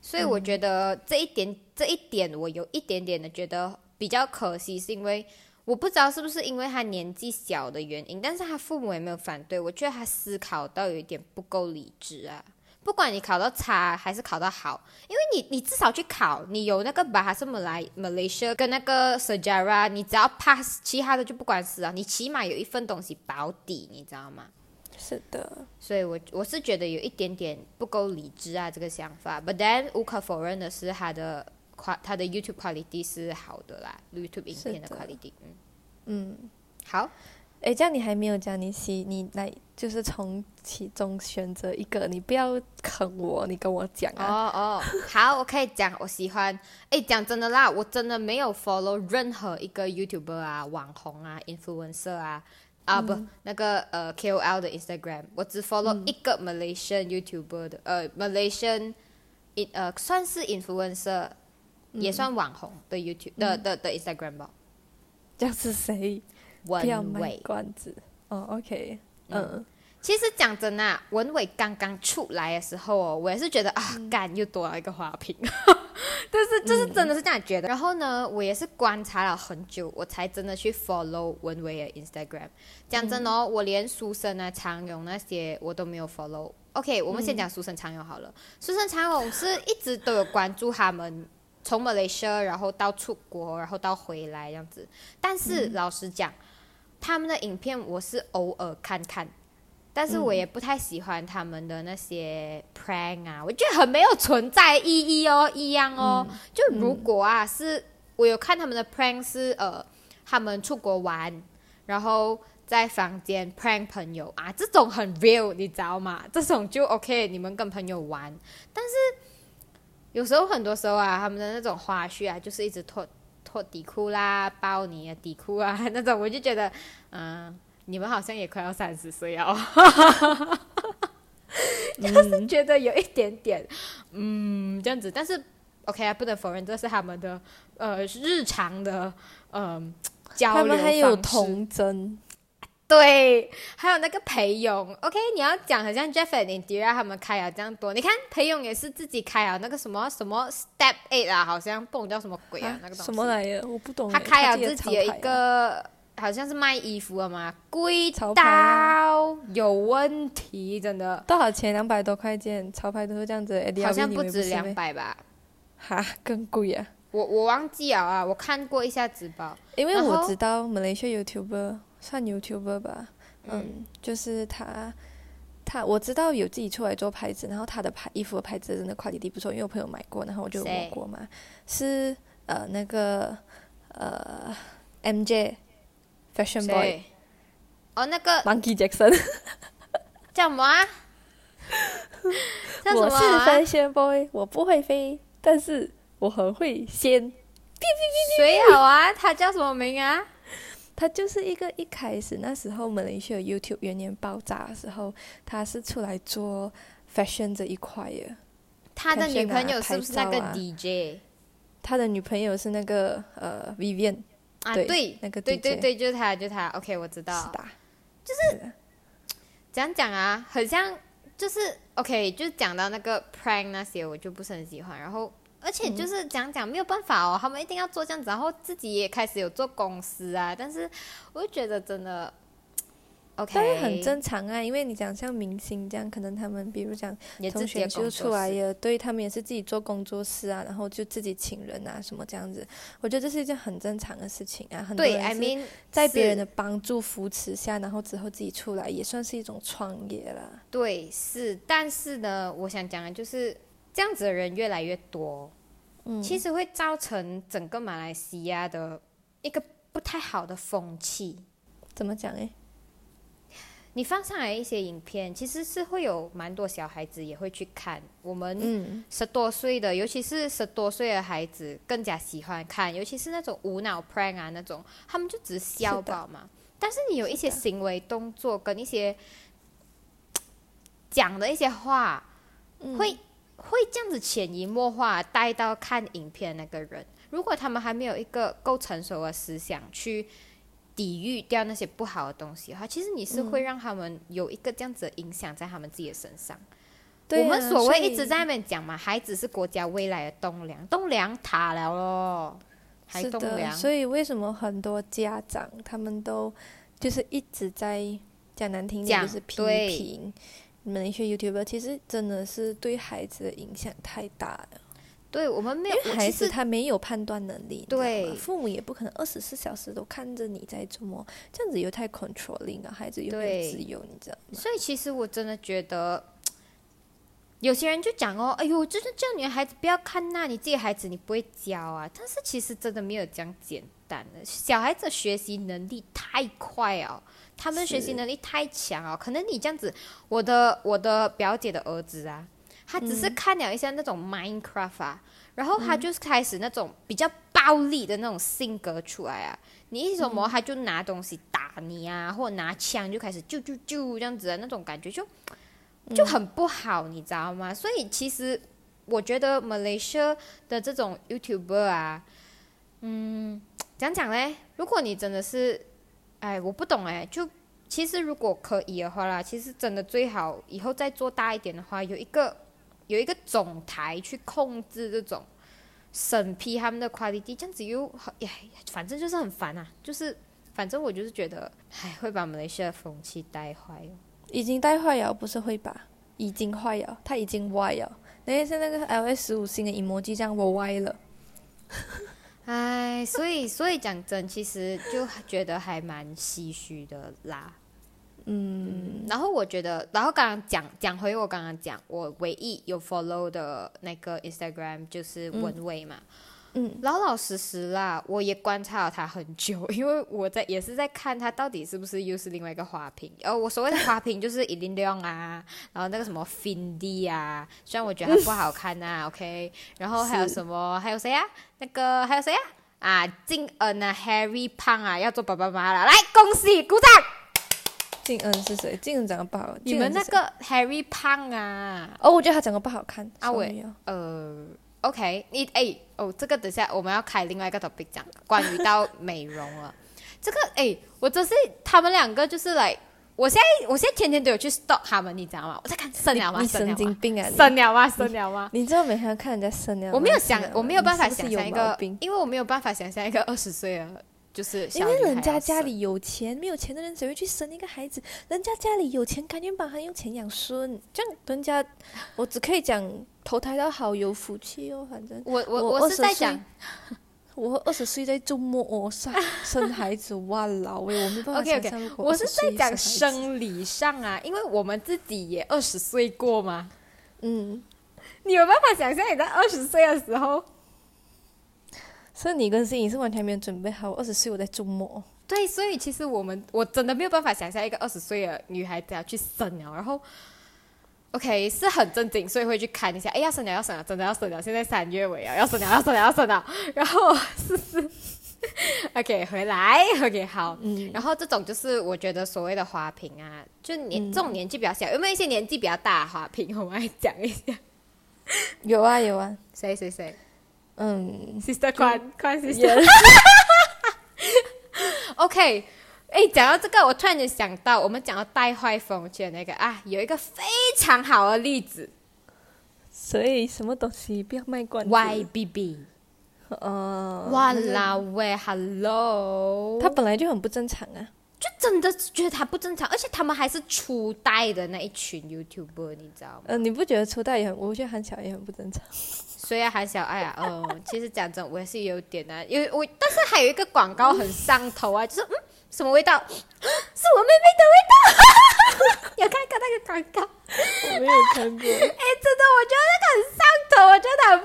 S1: 所以我觉得这一点，这一点我有一点点的觉得比较可惜，是因为我不知道是不是因为他年纪小的原因，但是他父母也没有反对，我觉得他思考到有一点不够理智啊。不管你考到差还是考到好，因为你你至少去考，你有那个 Bahasa Malay Malaysia 跟那个 Sejarah，你只要 pass，其他的就不管事啊，你起码有一份东西保底，你知道吗？
S2: 是的，
S1: 所以我我是觉得有一点点不够理智啊，这个想法。But then 无可否认的是，他的夸他的 YouTube quality 是好的啦，YouTube 影片的 quality，嗯，
S2: 嗯，
S1: 好，
S2: 诶，这样你还没有讲你喜你来就是从其中选择一个，你不要坑我，你跟我讲
S1: 哦
S2: 啊。
S1: 哦，好，我可以讲，我喜欢。哎，讲真的啦，我真的没有 follow 任何一个 YouTuber 啊、网红啊、influencer 啊。啊不，那个呃 KOL 的 Instagram，我只 follow 一个 Malaysian YouTuber 的，呃 Malaysian，in 呃算是 influencer，、也算网红的 YouTube 的的的 Instagram 吧。
S2: 这样是谁？
S1: 文伟，
S2: 关子。哦，OK，嗯，
S1: 其实讲真啊，文伟刚刚出来的时候哦，我也是觉得啊，
S2: 嗯
S1: 干又多了一个花瓶，但是就是真的是这样觉得。然后呢，我也是观察了很久，我才真的去 follow 文伟的 Instagram。讲真哦，我连书生啊、常勇那些我都没有 follow。OK，我们先讲书生常勇好了。书生常勇是一直都有关注他们。从马来西亚，然后到出国，然后到回来这样子。但是、老实讲，他们的影片我是偶尔看看，但是我也不太喜欢他们的那些 prank 啊，我觉得很没有存在意义哦，一样哦。就如果啊，是我有看他们的 prank 是呃，他们出国玩，然后在房间 prank 朋友啊，这种很 real，你知道吗？这种就 OK，你们跟朋友玩，但是有时候很多时候啊，他们的那种花絮啊，就是一直脱脱底裤啦、包你的底裤啊 那种，我就觉得，嗯、你们好像也快要三十岁哦，就是觉得有一点点，嗯，这样子。但是 OK 啊，不能否认这是他们的呃日常的嗯、交
S2: 他
S1: 流
S2: 们还有童真，
S1: 对，还有那个裴勇，OK，你要讲好像 Jeff and Indira 他们开了这样多，你看裴勇也是自己开啊那个什么什么 Step Eight 啊，好像不懂叫什么鬼啊，那个东西。
S2: 什么来着？我不懂。
S1: 他开了自己的一个，好像是卖衣服的嘛，贵到有问题，真的，
S2: 多少钱？两百多块钱，潮牌都是这样子。
S1: 好像不止两百吧。
S2: 哈，更贵啊！
S1: 我我忘记了啊，我看过一下直播，
S2: 因为我知道马来西亚 YouTuber 算 YouTuber 吧，嗯，就是他，他我知道有自己出来做牌子，然后他的牌衣服的牌子真的 quality 不错，因为我朋友买过，然后我就摸过嘛，是呃那个呃 MJ Fashion Boy？
S1: 哦，那个
S2: Monkey Jackson，
S1: 叫什么啊？叫什
S2: 我是
S1: 么啊
S2: ？Fashion Boy，我不会飞，但是我很会仙。
S1: 谁好啊？他叫什么名啊？
S2: 他就是一个一开始那时候马来西亚 YouTube 元年爆炸的时候，他是出来做 fashion 这一块的。
S1: 他的女朋友是不是那个 DJ
S2: 他的女朋友是那个呃 Vivian，
S1: 啊？
S2: 对
S1: 对，
S2: 那个
S1: 对对对，就是他，就是他。OK，我知
S2: 是
S1: 道。
S2: 就
S1: 是讲讲啊，很像，就是 OK，就是讲到那个 prank 那些，我就不是很喜欢。然后，而且就是讲讲没有办法哦，他们一定要做这样子，然后自己也开始有做公司啊。但是，我就觉得真的 OK，
S2: 但是很正常啊，因为你讲像明星这样，可能他们比如讲
S1: 也自
S2: 从
S1: 己的工作
S2: 选秀出来
S1: 室
S2: 也对他们也是自己做工作室啊，然后就自己请人啊什么这样子，我觉得这是一件很正常的事情啊。很多
S1: 对，I mean
S2: 在别人的帮助扶持下，然后之后自己出来，也算是一种创业啦。
S1: 对是，但是呢，我想讲的就是这样子的人越来越多，
S2: 嗯，
S1: 其实会造成整个马来西亚的一个不太好的风气。
S2: 怎么讲诶？
S1: 你放上来一些影片，其实是会有蛮多小孩子也会去看。我们
S2: 嗯，
S1: 十多岁的，尤其是十多岁的孩子更加喜欢看，尤其是那种无脑 prank 啊那种，他们就只笑
S2: 是的
S1: 饱嘛。但是你有一些行为动作跟一些讲的一些话，
S2: 嗯
S1: 会会这样子潜移默化带到看影片那个人，如果他们还没有一个够成熟的思想去抵御掉那些不好的东西的话，其实你是会让他们有一个这样子的影响在他们自己的身上。
S2: 对啊
S1: 我们所谓一直在那边讲嘛，孩子是国家未来的栋梁，栋梁塌了咯，还
S2: 是的，
S1: 栋梁。
S2: 所以为什么很多家长他们都就是一直在讲难听点，就是批评你们一些 YouTuber，其实真的是对孩子的影响太大了。
S1: 对我们没有
S2: 因为孩子他没有判断能力，
S1: 对
S2: 父母也不可能二十四小时都看着你在做么，这样子又太 controlling 了，孩子又没有自由，你知道吗？
S1: 所以其实我真的觉得，有些人就讲哦，哎呦，就是叫你的孩子不要看那，你自己孩子你不会教啊。但是其实真的没有这样简单的，小孩子学习能力太快哦，他们学习能力太强哦。可能你这样子，我的我的表姐的儿子啊，他只是看了一下那种 Minecraft 啊，然后他就是开始那种比较暴力的那种性格出来啊。你一什么，他就拿东西打你啊，或者拿枪就开始啾啾啾这样子的那种感觉，就就很不好，你知道吗？所以其实我觉得 Malaysia 的这种 YouTuber 啊，嗯，讲讲嘞？如果你真的是，哎，我不懂哎，就其实如果可以的话啦，其实真的最好以后再做大一点的话，有一个有一个总台去控制这种审批他们的 quality，这样子又反正就是很烦啊，就是反正我就是觉得，哎，会把马来西亚的风气带坏哦。
S2: 已经带坏了，不是会把？已经坏了，它已经歪了。那天是那个 iOS 十五新的 emoji 这样我歪了。
S1: 哎，所以所以讲真，其实就觉得还蛮唏嘘的啦。
S2: 嗯，
S1: 然后我觉得，然后刚刚讲讲回我刚刚讲，我唯一有 follow 的那个 Instagram 就是文蔚嘛。
S2: 嗯，
S1: 老老实实啦，我也观察了他很久，因为我在也是在看他到底是不是又是另外一个花瓶。呃，我所谓的花瓶就是一零六啊，然后那个什么 Fendi 啊，虽然我觉得它不好看呐、OK，然后还有什么还有谁啊？那个还有谁啊？啊，静恩啊，Harry 胖啊，要做爸爸妈妈了，来恭喜鼓掌！
S2: 静恩是谁？静恩长得不好。
S1: 你们那个 Harry 胖啊，
S2: 哦，我觉得他长得不好看。
S1: 阿伟呃，OK，你哎哦，这个等下我们要开另外一个 topic 讲，关于到美容了。这个哎，我真是他们两个就是来，我现在我现在天天都有去 stalk 他们，你知道吗？我在看生了吗？
S2: 你神？经病啊！你
S1: 生了吗？生了吗？
S2: 你知道每天看人家生了吗，
S1: 我没有想我没有办法想象一个因为我没有办法想象一个二十岁的，就是
S2: 因为人家家里有钱，没有钱的人谁会去生一个孩子？人家家里有钱，赶紧把他用钱养孙，这样人家，我只可以讲投胎到好有福气哦。反正
S1: 我我
S2: 我
S1: 我是在讲
S2: 我二十岁在周末哦生生孩子，哇老喂，我没办法
S1: OK
S2: 想
S1: OK，我是在讲，生理上啊，因为我们自己也二十岁过嘛。
S2: 嗯，
S1: 你有办法想象你在二十岁的时候？
S2: 所以你跟心怡是完全没有准备好。我二十岁我在周末，
S1: 对，所以其实我们我真的没有办法想象一个二十岁的女孩子要去生了，然后，OK 是很正经，所以会去看一下，哎，要生了，要生了，真的要生了，现在三月尾啊，要生了，要生了，要生了，然后是是，OK 回来，OK 好，
S2: 嗯，
S1: 然后这种就是我觉得所谓的花瓶啊，就年、
S2: 嗯。
S1: 这种年纪比较小，有没有一些年纪比较大的花瓶？我们来讲一下，
S2: 有啊有啊，
S1: 谁谁谁
S2: 嗯
S1: ，，Sister 宽宽 Sister。
S2: 也
S1: OK，哎，讲到这个，我突然间想到，我们讲到带坏风气的那个啊，有一个非常好的例子
S2: 所以什么东西不要卖关子。
S1: ，YBB。
S2: 呃，
S1: 哇
S2: 可是
S1: 啦喂，Hello，
S2: 他本来就很不正常啊。
S1: 就真的觉得他不正常，而且他们还是初代的那一群 YouTuber，你知道吗？
S2: 呃，你不觉得初代也很？我觉得韩小也很不正常。
S1: 所以韩小爱啊，嗯，其实讲真，我也是有点啊，因为我，但是还有一个广告很上头啊，就是嗯，什么味道？是我妹妹的味道。有看过那个广告？
S2: 我没有看过。
S1: 哎，真的，我觉得那个很上头，我觉得他不，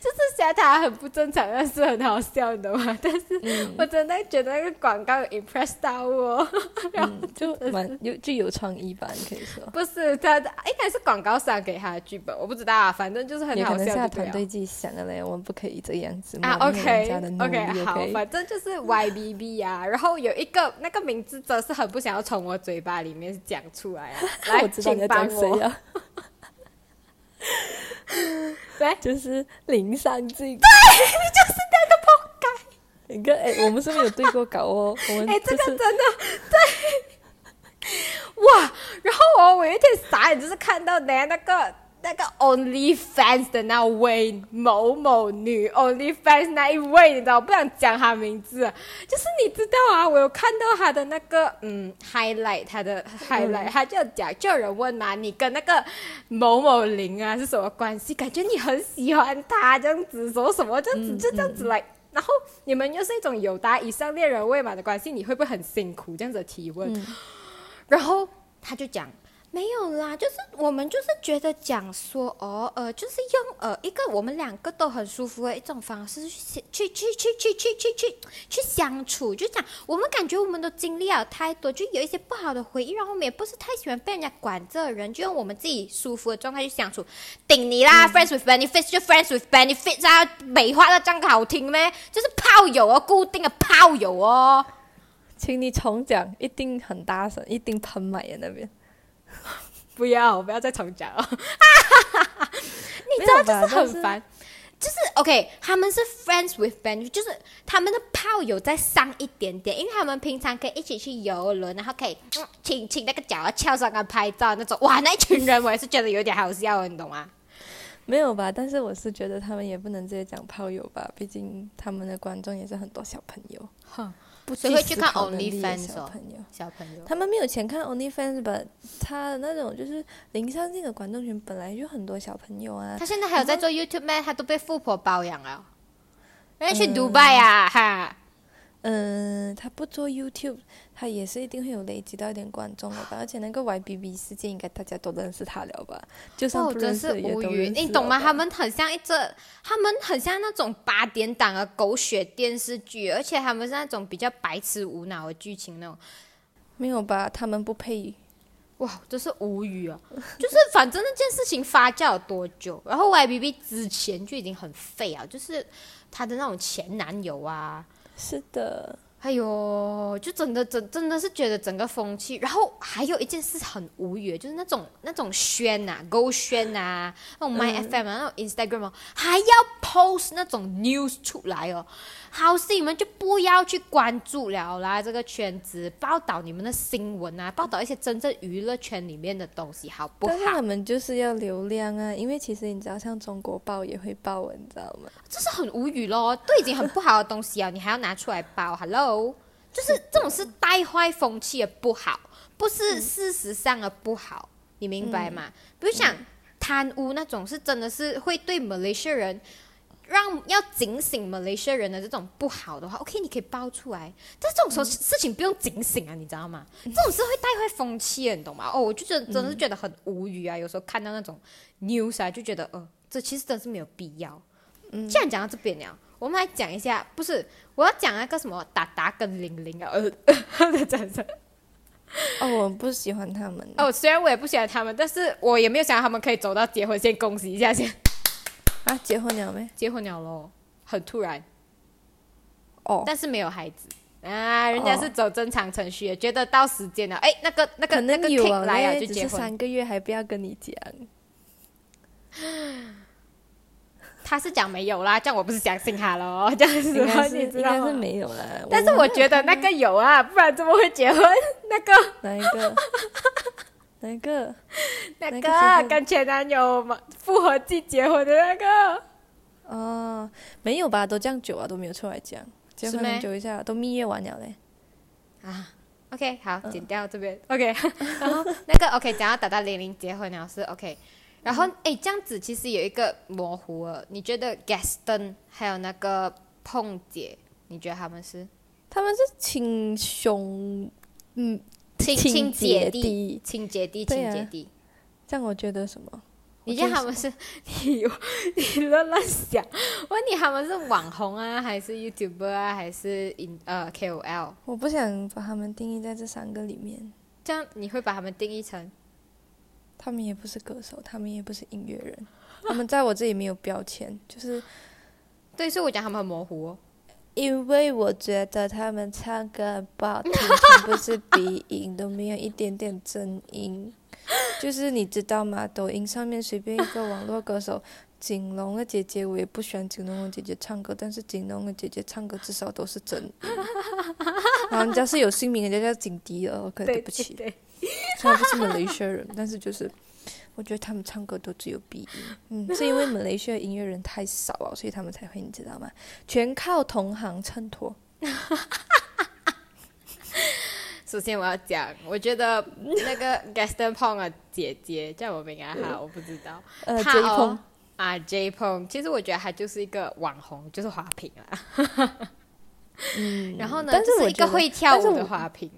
S1: 就是想他很不正常，但是很好笑，你懂吗？但是
S2: 嗯
S1: 我真的觉得那个广告有 impress 到我。
S2: 嗯，就蛮有就有创意吧，你可以说。
S1: 不是他的，应该是广告商给他的剧本，我不知道啊，反正就是很好笑。
S2: 团队自己想的嘞，我们不可以这样子
S1: 啊，OK OK，好，反正就是 YBB 啊，然后有一个那个名字真是很不想要从我嘴巴里面讲出来啊，来，请帮
S2: 在讲谁
S1: 我，
S2: 啊，
S1: 对，
S2: 就是林尚静。
S1: 就是那个
S2: 你看，哎，我们是不是有对过稿哦？我们
S1: 哎，这个真的对，哇！然后我我有一天傻眼，就是看到连那个。那个 Only Fans 的那位某某女 Only Fans 那一位，你知道我不想讲她名字，就是你知道啊，我有看到她的那个嗯 highlight，她的 highlight，她就讲，就有人问嘛，你跟那个某某林啊是什么关系？感觉你很喜欢他这样子，说什么这样子就这样子来，然后你们又是一种有达以上恋人未满的关系，你会不会很辛苦？这样子提问，然后他就讲。没有啦，就是我们就是觉得讲说哦，呃，就是用呃一个我们两个都很舒服的一种方式去去去去去去去去去相处，就讲我们感觉我们都经历了太多，就有一些不好的回忆，然后我们也不是太喜欢被人家管着人，就用我们自己舒服的状态去相处。顶你啦，friends with benefits 就 friends with benefits 啊，美化的这样好听咩？就是炮友哦，固定的炮友哦。
S2: 请你重讲，一定很大声，一定喷麦呀那边。
S1: 不要，不要再重讲了。你知道就是很烦，就是 OK，他们是 friends with b e n d 就是他们的炮友再上一点点，因为他们平常可以一起去游轮，然后可以请请那个脚翘上啊拍照那种。哇，那一群人我也是觉得有点好笑，你懂吗？
S2: 没有吧？但是我是觉得他们也不能直接讲炮友吧，毕竟他们的观众也是很多小朋友。哼。
S1: 谁会去看 OnlyFans
S2: 小朋友？
S1: 小朋友，
S2: 他们没有钱看 OnlyFans 吧？他的那种就是零上进的观众群本来就很多小朋友啊。
S1: 他现在还有在做 YouTube 吗？他都被富婆包养了，人家去迪拜呀，哈。
S2: 嗯，他不做 YouTube，他也是一定会有累积到一点观众的吧？而且那个 YBB 事件，应该大家都认识他了吧？就算不认识也都认识。
S1: 你懂吗？他们很像一只，他们很像那种八点档的狗血电视剧，而且他们是那种比较白痴无脑的剧情那种。
S2: 没有吧？他们不配。
S1: 哇，真是无语啊！就是反正那件事情发酵了多久，然后 YBB 之前就已经很废啊，就是他的那种前男友啊。
S2: 是的，
S1: 哎呦，就真的真真的是觉得整个风气，然后还有一件事很无语，就是那种那种宣呐，Go 宣呐，那种 My FM 啊，那种 Instagram 哦，还要 post 那种 news 出来哦。好事你们就不要去关注了啦，这个圈子报道你们的新闻啊，报道一些真正娱乐圈里面的东西，好不好？但
S2: 他们就是要流量啊，因为其实你知道，像中国报也会报，你知道吗？
S1: 这是很无语咯，都已经很不好的东西啊，你还要拿出来报？Hello，就是这种是带坏风气的不好，不是事实上的不好，你明白吗？比如讲贪污那种，是真的是会对马来西亚人。让要警醒马来西亚人的这种不好的话，OK，你可以爆出来。但是这种时候事情不用警醒啊，你知道吗？这种是会带坏风气，你懂吗？哦，我就觉得真的是觉得很无语啊。有时候看到那种 news 啊，就觉得呃，这其实真是没有必要。嗯，既然讲到这边了，我们来讲一下，不是我要讲那个什么达达跟玲玲啊，呃，在讲什
S2: 哦，我不喜欢他们。
S1: 哦，虽然我也不喜欢他们，但是我也没有想到他们可以走到结婚，先恭喜一下先。
S2: 啊，结婚了没？
S1: 结婚了喽，很突然。
S2: 哦，
S1: 但是没有孩子啊，人家是走正常程序，觉得到时间了，哎，那个那个那个来啊，就结婚。
S2: 三个月还不要跟你讲。
S1: 他是讲没有啦，这样我不是相信他喽，这样子
S2: 你知道是没有啦。
S1: 但是我觉得那个有啊，不然怎么会结婚？那个
S2: 哪一个？哪一个？
S1: 那个跟前男友嘛复合季结婚的那个？
S2: 哦，没有吧？都这样久啊，都没有出来讲。结婚很久一下，都蜜月完了嘞。
S1: 啊，OK，好，剪掉这边。OK，然后那个 OK，讲到达达玲玲结婚了是 OK，然后哎，这样子其实有一个模糊了。你觉得 Gaston 还有那个碰姐，你觉得他们是？
S2: 他们是亲兄，嗯。
S1: 亲亲姐
S2: 弟，
S1: 亲姐弟，亲姐弟，
S2: 这样我觉得什么？
S1: 你觉得他们是？你 你乱乱想？问你他们是网红啊，还是 YouTuber 啊，还是呃 KOL？
S2: 我不想把他们定义在这三个里面。
S1: 这样你会把他们定义成？
S2: 他们也不是歌手，他们也不是音乐人，他们在我这里没有标签，就是，
S1: 对，所以我讲他们很模糊。
S2: 因为我觉得他们唱歌不好听，全部是鼻音，都没有一点点真音。就是你知道吗？抖音上面随便一个网络歌手景龙的姐姐，我也不喜欢景龙的姐姐唱歌，但是景龙的姐姐唱歌至少都是真音。然后人家是有姓名，人家叫景迪儿，OK，对不起，
S1: 对，
S2: 虽然不是马来西亚人，但是就是我觉得他们唱歌都只有鼻音，嗯，是因为马来西亚音乐人太少了，所以他们才会，你知道吗？全靠同行衬托。
S1: 首先我要讲，我觉得那个 Gaston Pong 的姐姐叫我名啊哈，我不知道。
S2: 呃
S1: 她
S2: J
S1: 哦
S2: 鹏
S1: 啊 J Pong，其实我觉得她就是一个网红，就是花瓶啦。
S2: 嗯，
S1: 然后呢，
S2: 但是
S1: 就是一个
S2: 觉得
S1: 会跳舞的
S2: 我
S1: 花瓶。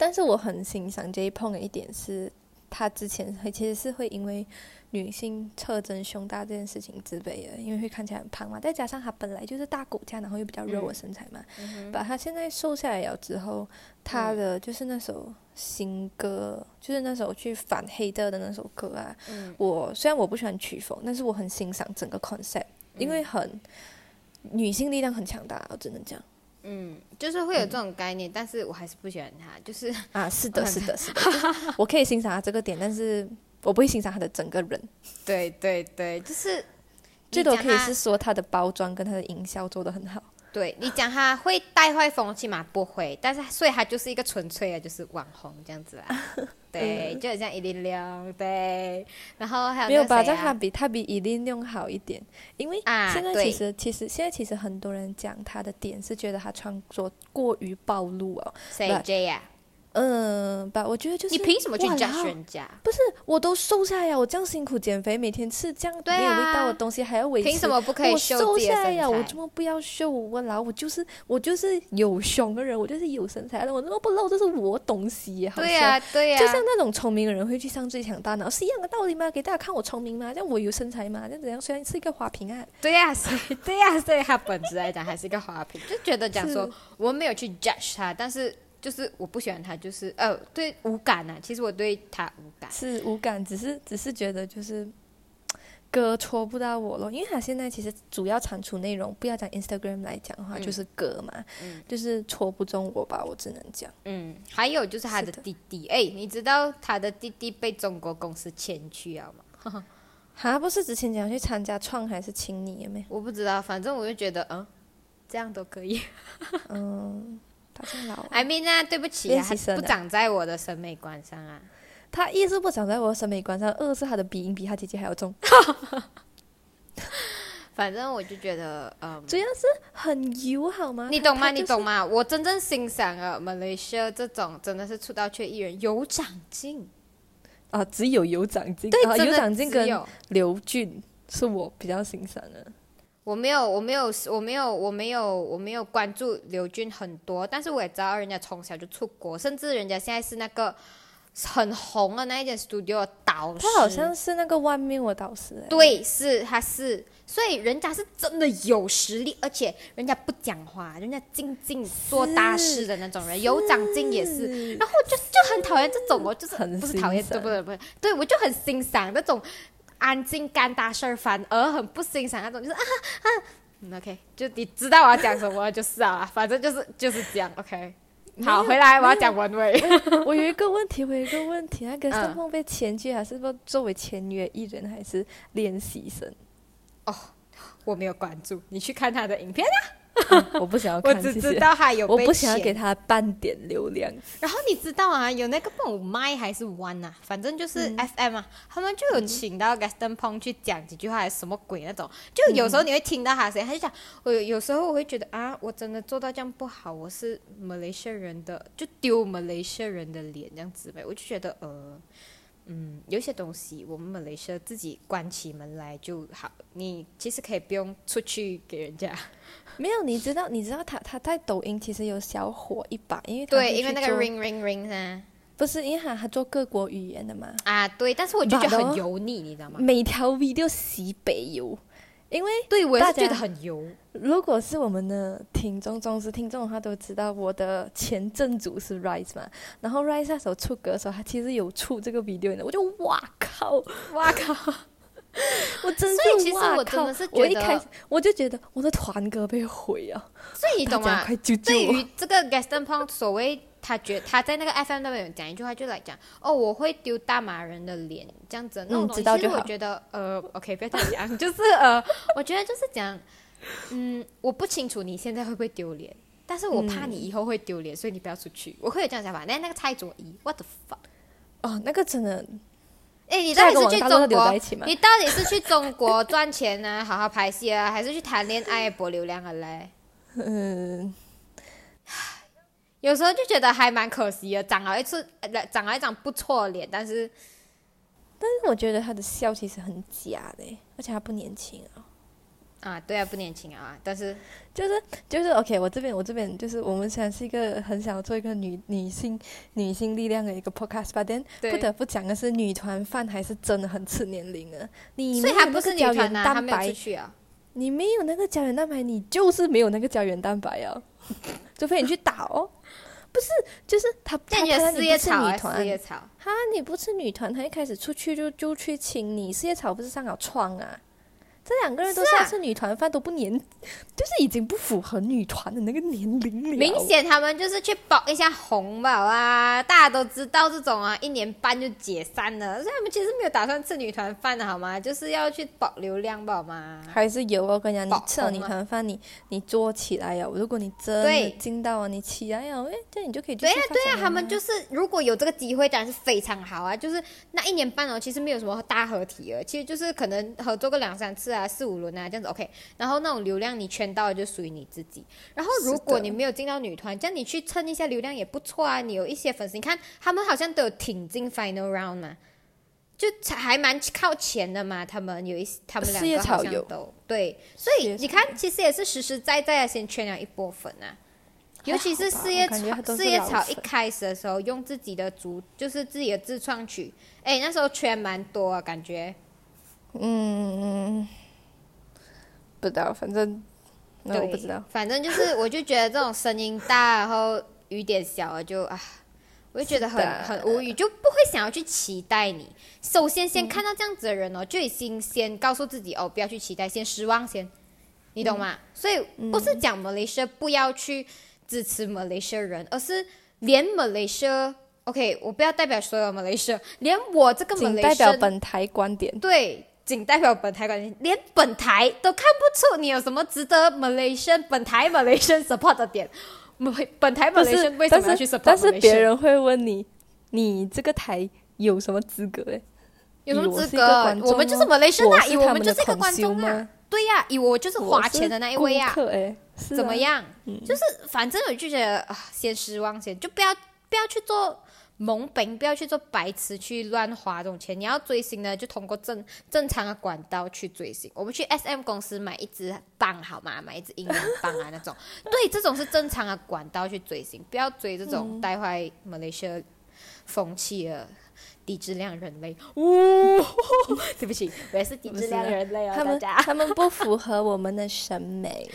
S2: 但是我很欣赏 J 碰的一点是，他之前会其实是会因为女性特征胸大这件事情自卑的，因为会看起来很胖嘛，再加上他本来就是大骨架，然后又比较肉的身材嘛，
S1: 嗯
S2: 把他现在瘦下来了之后，他的就是那首新歌，就是那首去反黑的的那首歌啊，
S1: 嗯。
S2: 我虽然我不喜欢曲风，但是我很欣赏整个 concept，因为很女性力量很强大，我只能讲
S1: 嗯，就是会有这种概念，但是我还是不喜欢他，就是
S2: 啊，是的，是的，是的，就是我可以欣赏他这个点，但是我不会欣赏他的整个人。
S1: 对对对，就是
S2: 最多可以是说他的包装跟他的营销做得很好。
S1: 对你讲他会带坏风气嘛？不会，但是所以他就是一个纯粹的，就是网红这样子啦。对，就很像伊林亮，对。然后还有
S2: 没有吧？但他比他比伊林亮好一点，因为
S1: 啊
S2: 现在其实、其实现在其实很多人讲他的点是觉得他穿着过于暴露哦。
S1: 谁呀？
S2: 嗯，吧，我觉得就是
S1: 你凭什么去
S2: 哇
S1: judge 人家？
S2: 不是，我都瘦下来呀！我这样辛苦减肥，每天吃这样没有味道的东西，还要维持。
S1: 凭什么不可以
S2: 我瘦下来呀？我
S1: 材
S2: 怎么不要秀？我老我就是我就是有胸的人，我就是有身材的，我怎么不露？这是我东西
S1: 对
S2: 笑
S1: 呀对呀，
S2: 就像那种聪明的人会去上最强大脑是一样的道理吗？给大家看我聪明吗？这样我有身材吗？这样怎样？虽然是一个花瓶啊，
S1: 对呀，所以对呀，所以他本质来讲还是一个花瓶，就觉得讲说我没有去 judge 他，但是就是我不喜欢他，就是呃对无感啊。其实我对他无感。
S2: 是无感，只是只是觉得就是歌戳不到我咯，因为他现在其实主要产出内容，不要讲 Instagram 来讲的话，
S1: 嗯
S2: 就是歌嘛，
S1: 嗯
S2: 就是戳不中我吧，我只能讲。
S1: 嗯，还有就是他的
S2: 是的
S1: 弟弟，哎，你知道他的弟弟被中国公司签去了吗？
S2: 哈，不是之前讲去参加创还是青你没？
S1: 我不知道，反正我就觉得，嗯，这样都可以。
S2: 嗯，
S1: ，I mean 啊，对不起不长在我的审美观上啊。
S2: 他一是不长在我的审美观上，二是他的鼻音比他姐姐还要重，
S1: 反正我就觉得，嗯，
S2: 主要是很油好吗？
S1: 你懂吗？
S2: 就是
S1: 你懂吗？我真正欣赏了马来西亚这种真的是出道缺艺人有长进，
S2: 啊，只有有长进，
S1: 对，
S2: 啊、有长进跟刘俊是我比较欣赏的。
S1: 我没有，我没有，我没有，我没有，我没有关注刘军很多，但是我也知道人家从小就出国，甚至人家现在是那个很红的那一间 studio 的导师。
S2: 他好像是那个外面的导师、欸，
S1: 对，是他是，所以人家是真的有实力，而且人家不讲话，人家静静做大事的那种人，有长进也是。然后我就就很讨厌这种我，就是
S2: 很
S1: 不是讨厌，对不对？不对，对我就很欣赏那种安静干大事儿，反而很不欣赏那种就是啊啊。嗯，OK，就你知道我要讲什么就是啊，反正就是就是这样，OK。好，回来我要讲文伟。
S2: 我有一个问题，我有一个问题，那个
S1: 嗯
S2: 盛梦被签去，还是不作为签约艺人，还是练习生？
S1: 哦我没有关注，你去看他的影片
S2: 啊 我不想要
S1: 我只知道他有
S2: 我不想要给他半点流量。
S1: 然后你知道啊，有那个不懂麦还是 One 啊，反正就是
S2: 嗯
S1: FM 啊，他们就有请到 Gaston Pong 去讲几句话，还是什么鬼那种。就有时候你会听到他的声音，他就讲，我有有时候我会觉得啊，我真的做到这样不好，我是马来西亚人的，就丢马来西亚人的脸这样子呗。我就觉得呃。嗯，有些东西我们马来西亚自己关起门来就好，你其实可以不用出去给人家。
S2: 没有，你知道，你知道他他在抖音其实有小火一把，因为
S1: 对，因为那个 ring ring ring 啊
S2: 不是因为他他做各国语言的嘛，
S1: 啊，对，但是我就觉得很
S2: 哦
S1: 油腻，你知道吗？
S2: 每条 video 西北油，因为
S1: 对，我也是觉得很油。
S2: 如果是我们的听众、忠实听众的话，都知道我的前正主是 Rise 嘛。然后 Rise 那时候出歌的时候，他其实有出这个 video 的，我就哇靠，
S1: 哇靠！
S2: 我真
S1: 所以其实我真的是！觉得
S2: 我一开始我就觉得我的团歌被毁啊，
S1: 所以你懂吗？
S2: 快救救我！
S1: 对于这个 Gaston Pong 所谓他觉他在那个 FM 那边有讲一句话，就来讲哦，我会丢大马人的脸这样子那种东西。其实我觉得呃，OK，不要这样讲，就是呃，我觉得就是讲，嗯，我不清楚你现在会不会丢脸，但是我怕你以后会丢脸，所以你不要出去。我会有这样想法。但那个蔡卓宜，what the fuck？
S2: 哦，那个真的，
S1: 哎，你到底是去中国？你到底是去中国赚钱呢，好好拍戏啊，还是去谈恋爱博流量啊嘞？
S2: 嗯，
S1: 有时候就觉得还蛮可惜的，长了一次，呃长了一张不错的脸，但是
S2: 但是我觉得他的笑其实很假的，而且他不年轻啊。
S1: 啊，对啊，不年轻啊，但是
S2: 就是就是 OK，我这边我这边就是我们虽然是一个很想做一个女女性女性力量的一个 podcast，but then 不得不讲的是，女团饭还是真的很吃年龄的。你
S1: 所以
S2: 没有那
S1: 他不是
S2: 胶原蛋白。你没有那个胶原蛋白，你就是没有那个胶原蛋白啊，除非你去打哦。不是，就是他他他你不是
S1: 叶草啊，四
S2: 女团，
S1: 叶草，
S2: 哈，你不是女团，他一开始出去就就去亲你，四叶草不是上了床啊？这两个人都
S1: 是啊
S2: 是要吃女团饭，都不年，就是已经不符合女团的那个年龄了。
S1: 明显他们就是去保一下红吧啊，大家都知道这种啊，一年半就解散了，所以他们其实没有打算吃女团饭的好吗？就是要去保流量吧好吗？
S2: 还是有哦，我跟你讲，你吃了女团饭，你你做起来呀，如果你真
S1: 对
S2: 的进到啊，你起来呀，哎，这样你就可以
S1: 对呀、对呀、他们就是如果有这个机会，当然是非常好啊。就是那一年半哦，其实没有什么大合体了，其实就是可能合作个两三次啊、四五轮啊这样子 OK。然后那种流量你圈到的就属于你自己。然后如果你没有进到女团，这样你去蹭一下流量也不错啊。你有一些粉丝，你看他们好像都有挺进 final round 嘛，就还蛮靠前的嘛。他们有一些，他们两个好像都对，所以你看，其实也是实实在在的先圈了一波粉啊。尤其是四叶草，四叶草一开始的时候用自己的主，就是自己的自创曲，哎，那时候圈蛮多啊，感觉。
S2: 嗯，不知道，反正那我不知道。
S1: 反正就是，我就觉得这种声音大，然后雨点小了就啊，我就觉得很很无语，就不会想要去期待你。首先，先看到这样子的人哦，就已经先告诉自己哦，不要去期待，先失望先，你懂吗？所以不是讲 Malaysia 不要去支持 Malaysia 人，而是连 Malaysia。OK，我不要代表所有 Malaysia，连我这个
S2: 仅
S1: Malaysia
S2: 代表本台观点。
S1: 对，仅代表本台观点，连本台都看不出你有什么值得 Malaysian 本台 Malaysian support 的点。本本台 Malaysian 为，什么要去
S2: 但是
S1: support
S2: 但是？别人会问你，你这个台有什么资格？哎，
S1: 有什么资格我们就是 Malaysian 啊，
S2: 我是
S1: 以我
S2: 们
S1: 就是一个观众啊。对呀、以我就是花钱的那一位啊
S2: 顾。客哎，是啊
S1: 怎么？样？就是反正我就觉得啊，先失望先，就不要不要去做懵懂，不要去做白痴，去乱花这种钱。你要追星呢，就通过正正常的管道去追星。我们去 S M 公司买一支棒好吗？买一支音乐棒啊那种。对，这种是正常的管道去追星，不要追这种带坏马来西亚风气的。低质量人类，呜、对不起，我也是低质量人类哦，
S2: 他们
S1: 大家。
S2: 他们不符合我们的审美，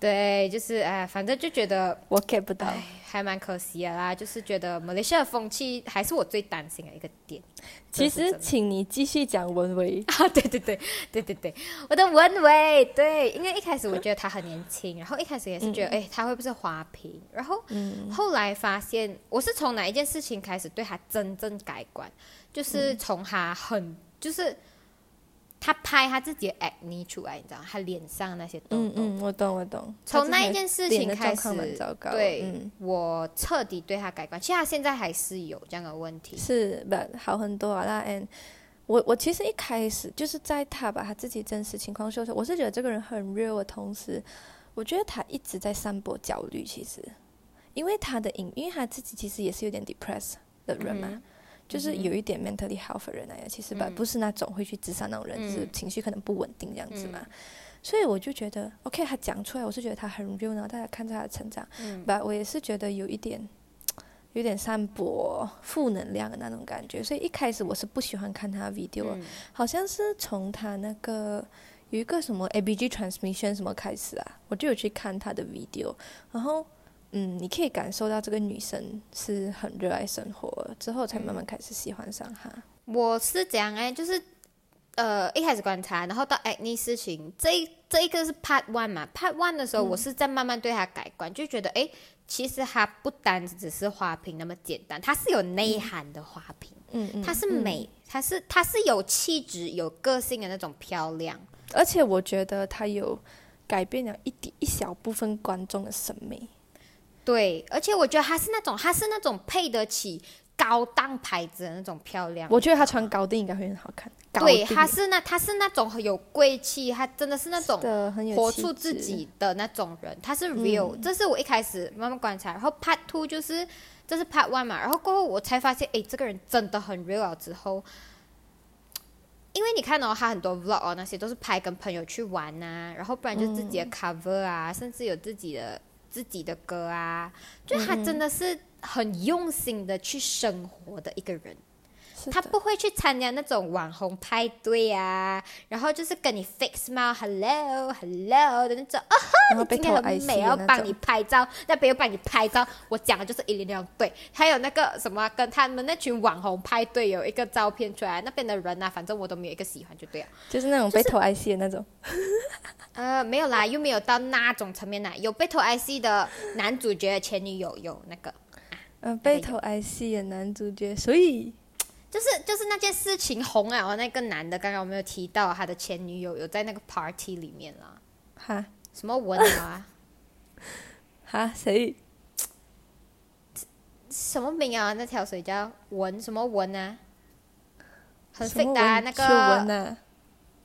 S1: 对，就是哎，反正就觉得
S2: 我 get 不到。
S1: 哎，还蛮可惜的啦，就是觉得马来西亚的风气还是我最担心的一个点。
S2: 其实，请你继续讲文维。
S1: 啊，对对对对对对，我的文伟，对，因为一开始我觉得他很年轻，然后一开始也是觉得，哎、他会不会是花瓶？然后后来发现，我是从哪一件事情开始对他真正改观，就是从他很就是。他拍他自己的 acne 出来，你知道，他脸上那些痘痘，
S2: 嗯嗯，我懂我懂。
S1: 从那一件事情开始。对、
S2: 嗯，
S1: 我彻底对他改观。其实他现在还是有这样的问题，
S2: 是不好很多啊。那 and 我我其实一开始就是在他把他自己真实情况说出来，我是觉得这个人很 real 的同时，我觉得他一直在散播焦虑。其实，因为他的影，因为他自己其实也是有点 depressed 的人嘛。
S1: 嗯
S2: 就是有一点 mentally health 的人来的，其实吧，
S1: 嗯
S2: 不是那种会去自杀那种人，就是
S1: 嗯
S2: 情绪可能不稳定这样子嘛。
S1: 嗯
S2: 所以我就觉得，OK，他讲出来，我是觉得他很 real，然后大家看着他的成长，
S1: 嗯
S2: 吧，我也是觉得有一点，有点散播负能量的那种感觉。所以一开始我是不喜欢看他的 video，、
S1: 嗯
S2: 好像是从他那个有一个什么 ABG transmission 什么开始啊，我就有去看他的 video，然后。嗯，你可以感受到这个女生是很热爱生活，之后才慢慢开始喜欢上她。
S1: 我是怎样哎，就是呃一开始观察，然后到 acne 事情这一这一个是 Part One 嘛，Part One 的时候，我是在慢慢对她改观，就觉得哎，其实她不单只是花瓶那么简单，她是有内涵的花瓶，
S2: 嗯嗯，
S1: 它是美，它是她是有气质、有个性的那种漂亮。
S2: 而且我觉得她有改变了一点一小部分观众的审美。
S1: 对，而且我觉得她是那种，她是那种配得起高档牌子的那种漂亮。
S2: 我觉得她穿高定应该会很好看。
S1: 对，他是那他是那种很有贵气，他真的是那种活出自
S2: 己
S1: 己的那种人，他是 real。这是我一开始慢慢观察，然后 part two 就是这是 part one 嘛，然后过后我才发现，哎，这个人真的很 real 之后。因为你看到他很多 vlog 哦，那些都是拍跟朋友去玩呐，然后不然就自己的 cover 啊，甚至有自己的自己的歌啊，就他真的是很用心的去生活的一个人。他不会去参加那种网红派对啊，然后就是跟你 fake smile，hello hello 的那种，哦，你今天很美，要帮你拍照，那边又帮你拍照。我讲的就是一零六对，还有那个什么，跟他们那群网红派对有一个照片出来，那边的人啊，反正我都没有一个喜欢，就对了。
S2: 就是那种被偷 IC 的那种。
S1: 呃，没有啦，又没有到那种层面啦。有被偷 IC 的男主角的前女友有那个。
S2: 嗯，被偷 IC 的男主角，所以。
S1: 就是就是那件事情红了！那个男的刚刚我没有提到他的前女友有在那个 party 里面啦。
S2: 哈？
S1: 什么文啊？
S2: 哈？谁？
S1: 什么名啊？那条水叫文什么文啊？很 fake 的那个。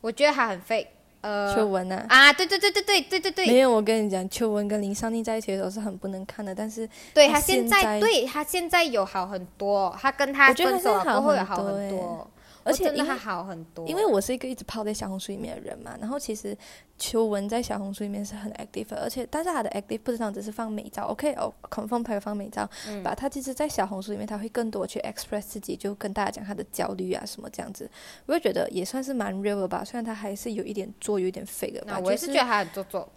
S1: 我觉得他很 fake。呃，
S2: 秋文啊，
S1: 啊，对对对对对对对对，
S2: 没有，我跟你讲，秋文跟林尚宁在一起的时候是很不能看的，但是
S1: 对他现在，对他现在有好很多，他跟他分手过后有好很多。
S2: 而且
S1: 因为好很多，
S2: 因为我是一个一直泡在小红书里面的人嘛，然后其实秋文在小红书里面是很 active，而且但是他的 active 不是只是放美照，OK 哦，confirm 拍放美照，把他其实，在小红书里面他会更多去 express 自己，就跟大家讲他的焦虑啊什么这样子，我会觉得也算是蛮 real 的吧，虽然他还是有一点做有一点 fake 的，
S1: 那我也是觉得他很做作。
S2: 就是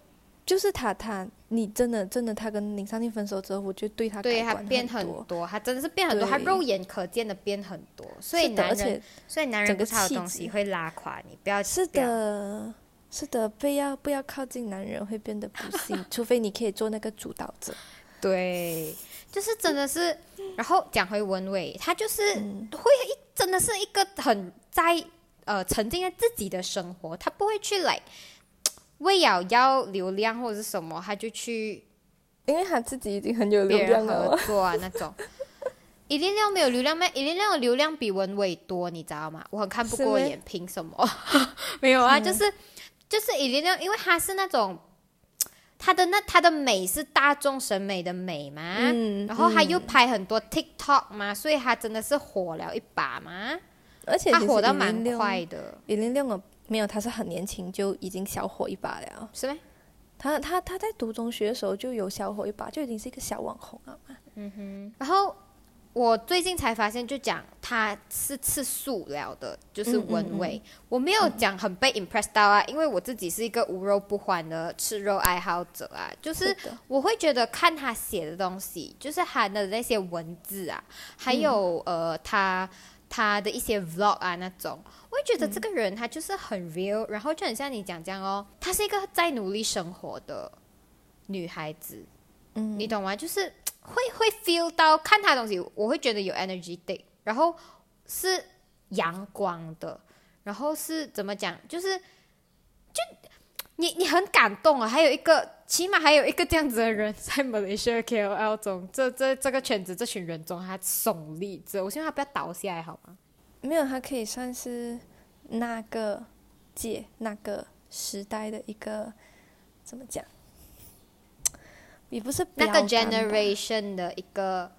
S2: 他，他，你真的，真的，他跟林尚庆分手之后，我就对他
S1: 对他变很多，他真的是变很多，他肉眼可见的变很多，所以男人，所以男人不差的东西会拉垮你，不要
S2: 是的，是的，不要不要靠近男人会变得不幸，除非你可以做那个主导者。
S1: 对，就是真的是，然后讲回文伟，他就是会一真的是一个很在呃沉浸在自己的生活，他不会去来。为了要流量或者是什么，他就去，
S2: 因为他自己已经很有流量了。
S1: 合作啊那种，一定量没有流量咩？一定量的流量比文伟多，你知道吗？我很看不过眼，凭什么？没有啊，就是就是一定量，因为他是那种，他的那他的美是大众审美的美嘛，然后他又拍很多 TikTok 嘛，所以他真的是火了一把嘛，
S2: 而且
S1: 他火的蛮快的，
S2: 一零六没有，他是很年轻就已经小火一把了，
S1: 是吗？
S2: 他他他在读中学的时候就有小火一把，就已经是一个小网红了嘛。
S1: 嗯哼。然后我最近才发现，就讲他是吃素了的，就是文伟。我没有讲很被 impressed 到啊，因为我自己是一个无肉不欢的吃肉爱好者啊，就是我会觉得看他写的东西，就是他的那些文字啊，还有呃他。他的一些 vlog 啊那种，我会觉得这个人他就是很 real，然后就很像你讲这样哦，她是一个在努力生活的女孩子，嗯，你懂吗？就是会会 feel 到看她东西，我会觉得有 energy day，然后是阳光的，然后是怎么讲？就是就你你很感动啊！还有一个，起码还有一个这样子的人在 Malaysia KOL 中，这这这个圈子这群人中，他耸立着。我希望他不要倒下来，好吗？
S2: 没有，他可以算是那个界、那个时代的一个怎么讲？也不是
S1: 那个 generation 的一个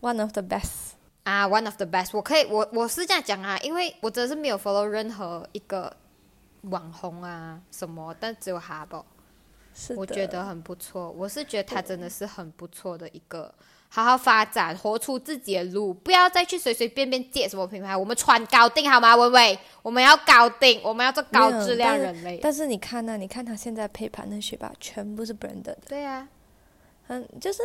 S2: one of the best
S1: 啊，one of the best。我可以，我我是这样讲啊，因为我真的是没有 follow 任何一个。网红啊，什么？但只有哈宝，是我觉得很不错。我是觉得他真的是很不错的一个，好好发展，活出自己的路，不要再去随随便便借什么品牌。我们穿高定好吗？文伟，我们要高定，我们要做高质量人类。
S2: 但是你看呢？你看他现在配盘的雪吧，全部是 branded。
S1: 对呀，
S2: 嗯，就是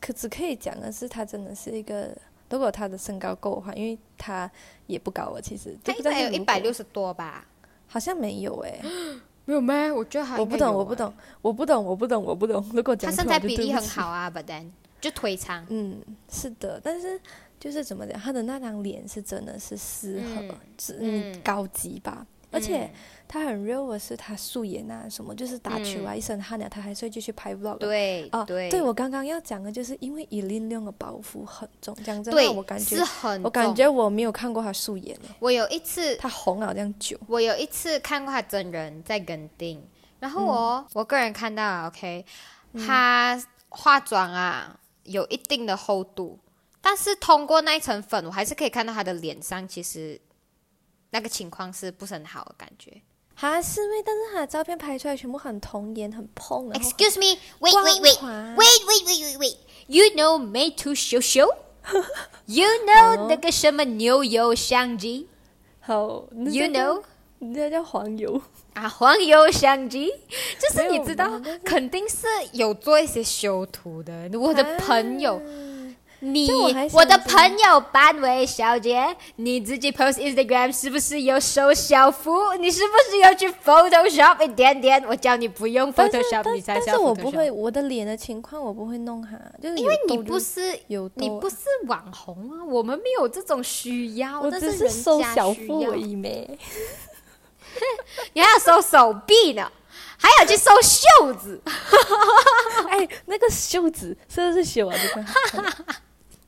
S2: 可只可以讲的是，他真的是一个，如果他的身高够的话，因为他也不高啊，其实
S1: 他应该有一百六十多吧。
S2: 好像没有诶，
S1: 没有咩？我觉得还
S2: 我不懂，我不。懂，我不懂，我不懂，我不懂。如果
S1: 他
S2: 讲错我就
S1: 身材比例很好啊，but then 就腿长。
S2: 嗯，是的，但是就是怎么讲，他的那张脸是真的是适合
S1: 嗯，
S2: 是
S1: 嗯
S2: 嗯高级吧，而且
S1: 嗯
S2: 他很 real 的是他素颜啊什么，就是打球啊、
S1: 嗯
S2: 一身汗了，他还是会继续拍 vlog。
S1: 对
S2: 哦，
S1: 对
S2: 对我刚刚要讲的就是因为以林亮的包袱很重，讲真
S1: 对
S2: 的，我感觉
S1: 是很
S2: 我感觉我没有看过他素颜，
S1: 我有一次
S2: 他红了这样久。
S1: 我有一次看过他真人在跟定，然后我、我个人看到啊，OK，他化妆啊有一定的厚度，但是通过那一层粉，我还是可以看到他的脸上其实那个情况是不是很好的感觉。
S2: 哈是妹，但是他的照片拍出来全部很童颜，很碰，然后
S1: Excuse me, wait,
S2: 光
S1: wait, wait, wait, wait, wait, wait, wait. You know 美图秀秀？You know 那个什么牛油相机
S2: 好
S1: ？You know
S2: 那叫黄油。
S1: 啊，黄油相机，就是你知道肯定是有做一些修图的。我的朋友，你
S2: 我
S1: 的朋友班委小姐，你自己 post Instagram 是不是有收小腹？你是不是要去 Photoshop 一点点？我叫你不用 Photoshop，
S2: 但
S1: 你才
S2: 但是我不会，我的脸的情况我不会弄哈，就是
S1: 因为你不是
S2: 有
S1: 你不是网红啊，我们没有这种需要，
S2: 我只
S1: 是人
S2: 收小腹而已没。
S1: 你还要收手臂呢，还要去收袖子。
S2: 哎，那个袖子是不是修啊？这个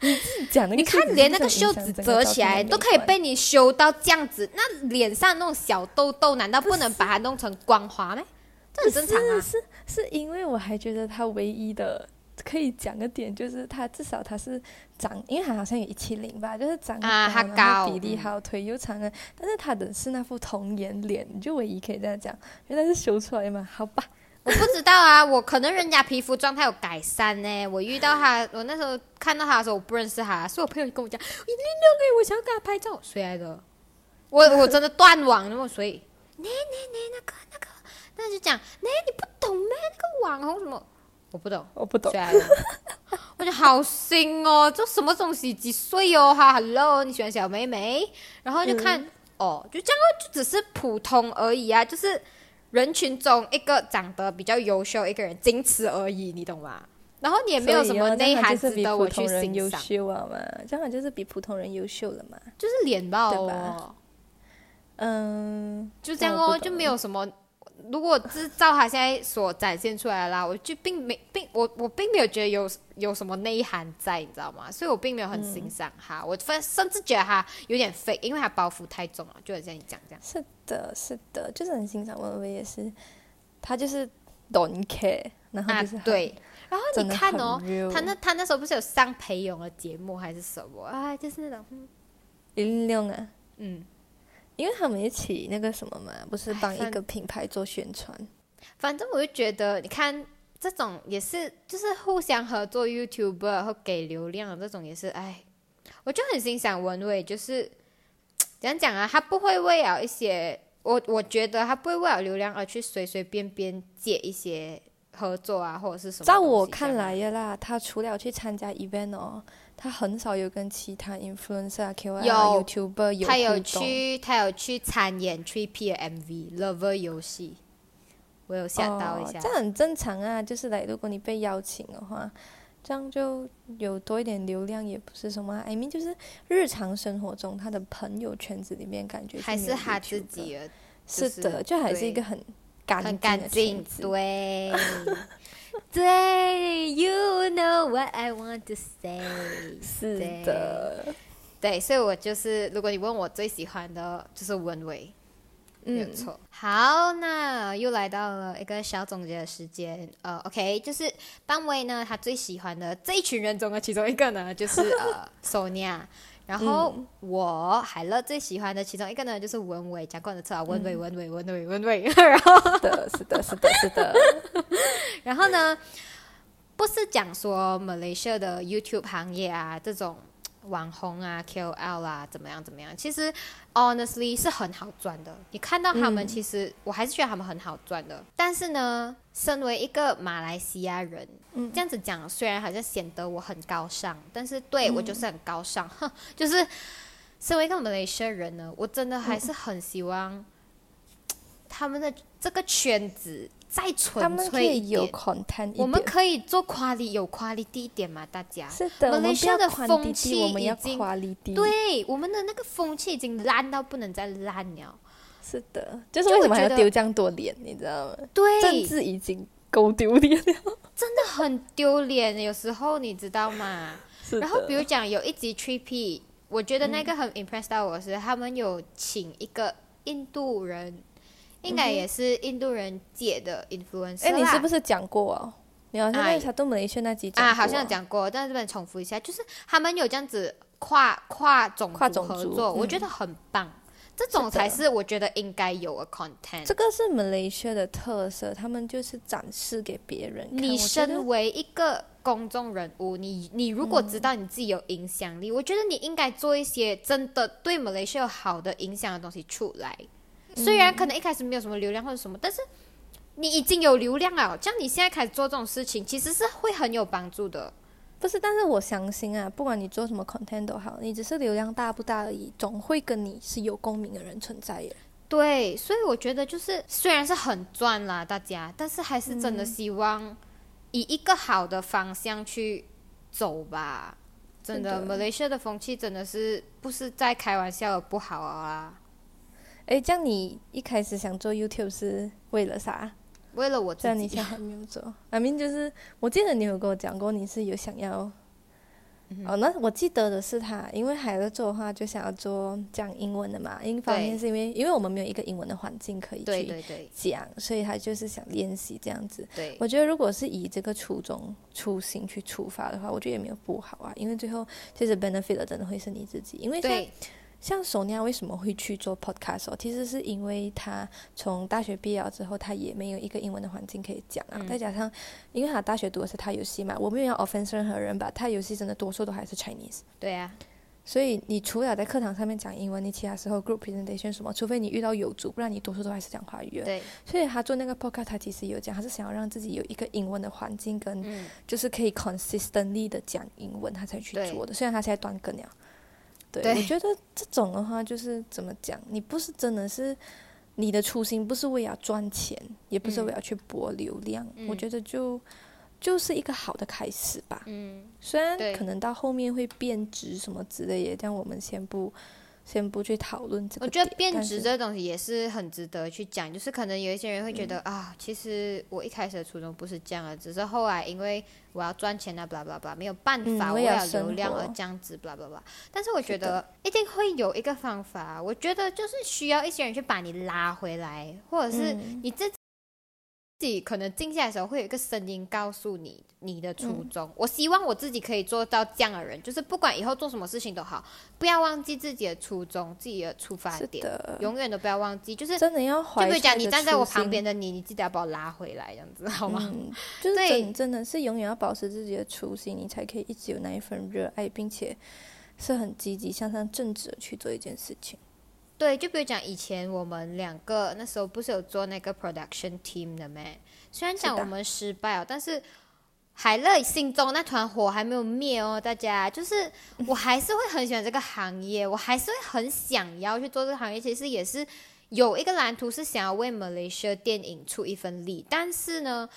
S2: 你自己讲那个
S1: 你看，连那个袖子折起来都可以被你修到这样子，那脸上那种小痘痘，难道不能把它弄成光滑吗？这很正常啊。
S2: 是是是因为我还觉得他唯一的可以讲个点就是他至少他是长，因为他好像有一七零吧，就是长
S1: 他高嗯
S2: 比例好，腿又长啊，但是他的是那副童颜脸，你就唯一可以这样讲，原来是修出来的嘛？好吧，
S1: 我不知道啊，我可能人家皮肤状态有改善呢。我遇到他，我那时候看到他的时候，我不认识他，是我朋友跟我讲，你六个我想要跟他拍照，谁来的？我 我真的断网，那么所以，那那那那个那个，那就讲，那你不懂咩？那个网红什么？我不懂。
S2: 我不懂
S1: 谁，来的？我就好新哦，这什么东西？几岁哦？哈，Hello，你喜欢小妹妹？然后就看、哦，就这样哦，就只是普通而已啊，就是人群中一个长得比较优秀一个人，仅此而已，你懂吗？然后你也没有什么内涵值得我去欣赏，
S2: 秀啊嘛，这样就是比普通人优秀了嘛，
S1: 就是脸吧
S2: 对
S1: 哦
S2: 吧，嗯，
S1: 就这样哦，就没有什么。如果是照他现在所展现出来的啦，我就并没并我我并没有觉得有有什么内涵在，你知道吗？所以我并没有很欣赏他，我分甚至觉得他有点 fake，因为他包袱太重了，就很像你讲这样。
S2: 是的，是的，就是很欣赏文文也是，他就是 don't care，然后
S1: 啊
S2: 就是很
S1: 对，然后你看哦，他那他那时候不是有上裴勇的节目还是什么啊？就是那种嗯
S2: 林亮啊，
S1: 嗯，
S2: 因为他们一起那个什么嘛，不是帮一个品牌做宣传，
S1: 反正我就觉得，你看这种也是就是互相合作 YouTuber 然后给流量这种也是，哎，我就很欣赏文伟，就是怎样讲啊，他不会为了一些我我觉得他不会为了流量而去随随便便借一些合作啊或者是什么。
S2: 在我看，来呀啦，他除了去参加 event 哦，他很少有跟其他 influencer 啊、KOL YouTuber 有
S1: 他有去他有去参演的 MV Lover 游戏，我有吓到一下。
S2: 哦，这很正常啊。就是来，如果你被邀请的话，这样就有多一点流量，也不是什么啊。I mean，就是日常生活中他的朋友圈子里面，感觉就
S1: 还是他自己的，就是
S2: 是的，就还是一个很干
S1: 很
S2: 净的
S1: 干净对，对，You know what I want to say，
S2: 是的，
S1: 对，所以我就是，如果你问我最喜欢的，就是文伟，没有
S2: 嗯，
S1: 错。好，那又来到了一个小总结的时间。呃，OK，就是班威呢，他最喜欢的这一群人中的其中一个呢，就是呃 Sonia。然后
S2: 嗯。
S1: 我海乐最喜欢的其中一个呢，就是文伟，讲过的词啊，文伟，
S2: 嗯
S1: 文伟，文伟，文伟。然后，
S2: 是的，是的，是的，是的，
S1: 然后呢，不是讲说马来西亚的 YouTube 行业啊，这种网红啊、KOL 啦、怎么样怎么样，其实 honestly 是很好赚的。你看到他们，
S2: 嗯
S1: 其实、我还是觉得他们很好赚的。但是呢，身为一个马来西亚人，
S2: 嗯
S1: 这样子讲虽然好像显得我很高尚，但是对、
S2: 嗯
S1: 我就是很高尚，哼，就是身为一个马来西亚人呢，我真的还是很希望。他们的这个圈子再
S2: 他
S1: 纯
S2: 们可
S1: 粹一
S2: 以有
S1: 点
S2: ，content
S1: 我们。可以做 quality 有 quality 一点嘛，大家。
S2: 是的，我们不
S1: Malaysia
S2: 要
S1: 的风气已经对，我们的那个风气已经烂到不能再烂了。
S2: 是的，就是为什么还丢这样多脸，你知道吗？
S1: 对政，
S2: 治已经够丢脸了。
S1: 真的很丢脸，有时候你知道吗？然后比如讲有一集 Tree P，我觉得那个很 impress 到我是，他们有请一个印度人，应该也是印度人界的 influencer
S2: 哎，你是不
S1: 是？
S2: 是讲过哦？你好像
S1: 哎
S2: 在沙杜马来西亚那集讲
S1: 啊，
S2: 过
S1: 好像有讲过，但是这边重复一下，就是他们有这样子跨跨种族合作，我
S2: 嗯
S1: 觉得很棒。这种才是我觉得应该有的 content。
S2: 这个是马来西亚的特色，他们就是展示给别人看。
S1: 你身为一个公众人物，你你如果知道你自己有影响力，我觉得你应该做一些真的对马来西亚有好的影响的东西出来。虽然可能一开始没有什么流量或者什么，但是你已经有流量了，这样你现在开始做这种事情，其实是会很有帮助的。
S2: 不是，但是我相信啊，不管你做什么 content 都好，你只是流量大不大而已，总会跟你是有共鸣的人存在耶。
S1: 对，所以我觉得就是虽然是很赚啦，大家，但是还是真的希望以一个好的方向去走吧。真的，马来西亚的风气真的是不是在开玩笑的不好啊！
S2: 诶，这样你一开始想做 YouTube 是为了啥？
S1: 为了我自己
S2: 虽然你现，在还没有做，I mean 就是我记得你有跟我讲过，你是有想要。
S1: 嗯
S2: 哦，那我记得的是他，因为还在做的话，就想要做讲英文的嘛。一方面是因为因为我们没有一个英文的环境可以
S1: 对
S2: 去
S1: 对对
S2: 讲，所以他就是想练习这样子。
S1: 对，
S2: 我觉得如果是以这个初衷、初心去出发的话，我觉得也没有不好啊。因为最后其实 benefit 的真的会是你自己，因为像索尼娅为什么会去做 podcast 哦？其实是因为她从大学毕业之后，她也没有一个英文的环境可以讲啊。
S1: 嗯
S2: 再加上，因为她大学读的是泰游戏嘛，我没有要 offense 任何人吧，泰游戏真的多数都还是 Chinese。
S1: 对啊，
S2: 所以你除了在课堂上面讲英文，你其他时候 group presentation 什么，除非你遇到有主，不然你多数都还是讲华语。
S1: 对，
S2: 所以他做那个 podcast，他其实有讲，他是想要让自己有一个英文的环境，跟
S1: 嗯，
S2: 就是可以 consistently 的讲英文，他才去做的。虽然他现在断更了，对
S1: 对。
S2: 我觉得这种的话，就是怎么讲，你不是真的是你的初心，不是为了赚钱，也不是
S1: 嗯
S2: 为了去博流量，我
S1: 嗯
S2: 觉得就就是一个好的开始吧。
S1: 嗯，
S2: 虽然可能到后面会变质什么之类的，但我们先不先不去讨论这个。
S1: 我觉得变质这东西也是很值得去讲，就是可能有一些人会觉得、
S2: 嗯
S1: 啊，其实我一开始的初衷不是这样的，只是后来因为我要赚钱啊，blah blah blah，没有办
S2: 嗯
S1: 法，
S2: 为了生
S1: 为了流量而这样子，blah blah blah。但是我觉得一定会有一个方法，我觉得就是需要一些人去把你拉回来，或者是
S2: 嗯
S1: 你自自己可能静下来的时候，会有一个声音告诉你你的初
S2: 嗯
S1: 衷。我希望我自己可以做到这样的人，就是不管以后做什么事情都好，不要忘记自己的初衷、自己的出发点，永远都不要忘记。就是
S2: 真的要怀
S1: 比如讲，你站在我旁边的你，你记得要把我拉回来，这样子好吗？
S2: 嗯，就是
S1: 对
S2: 真真的是永远要保持自己的初心，你才可以一直有那一份热爱，并且是很积极向上、正直的去做一件事情。
S1: 对，就比如讲以前我们两个那时候不是有做那个 production team 的咩？虽然讲我们失败哦，但是海乐心中那团火还没有灭哦，大家就是 我还是会很喜欢这个行业，我还是会很想要去做这个行业。其实也是有一个蓝图是想要为马来西亚电影出一份力，但是呢。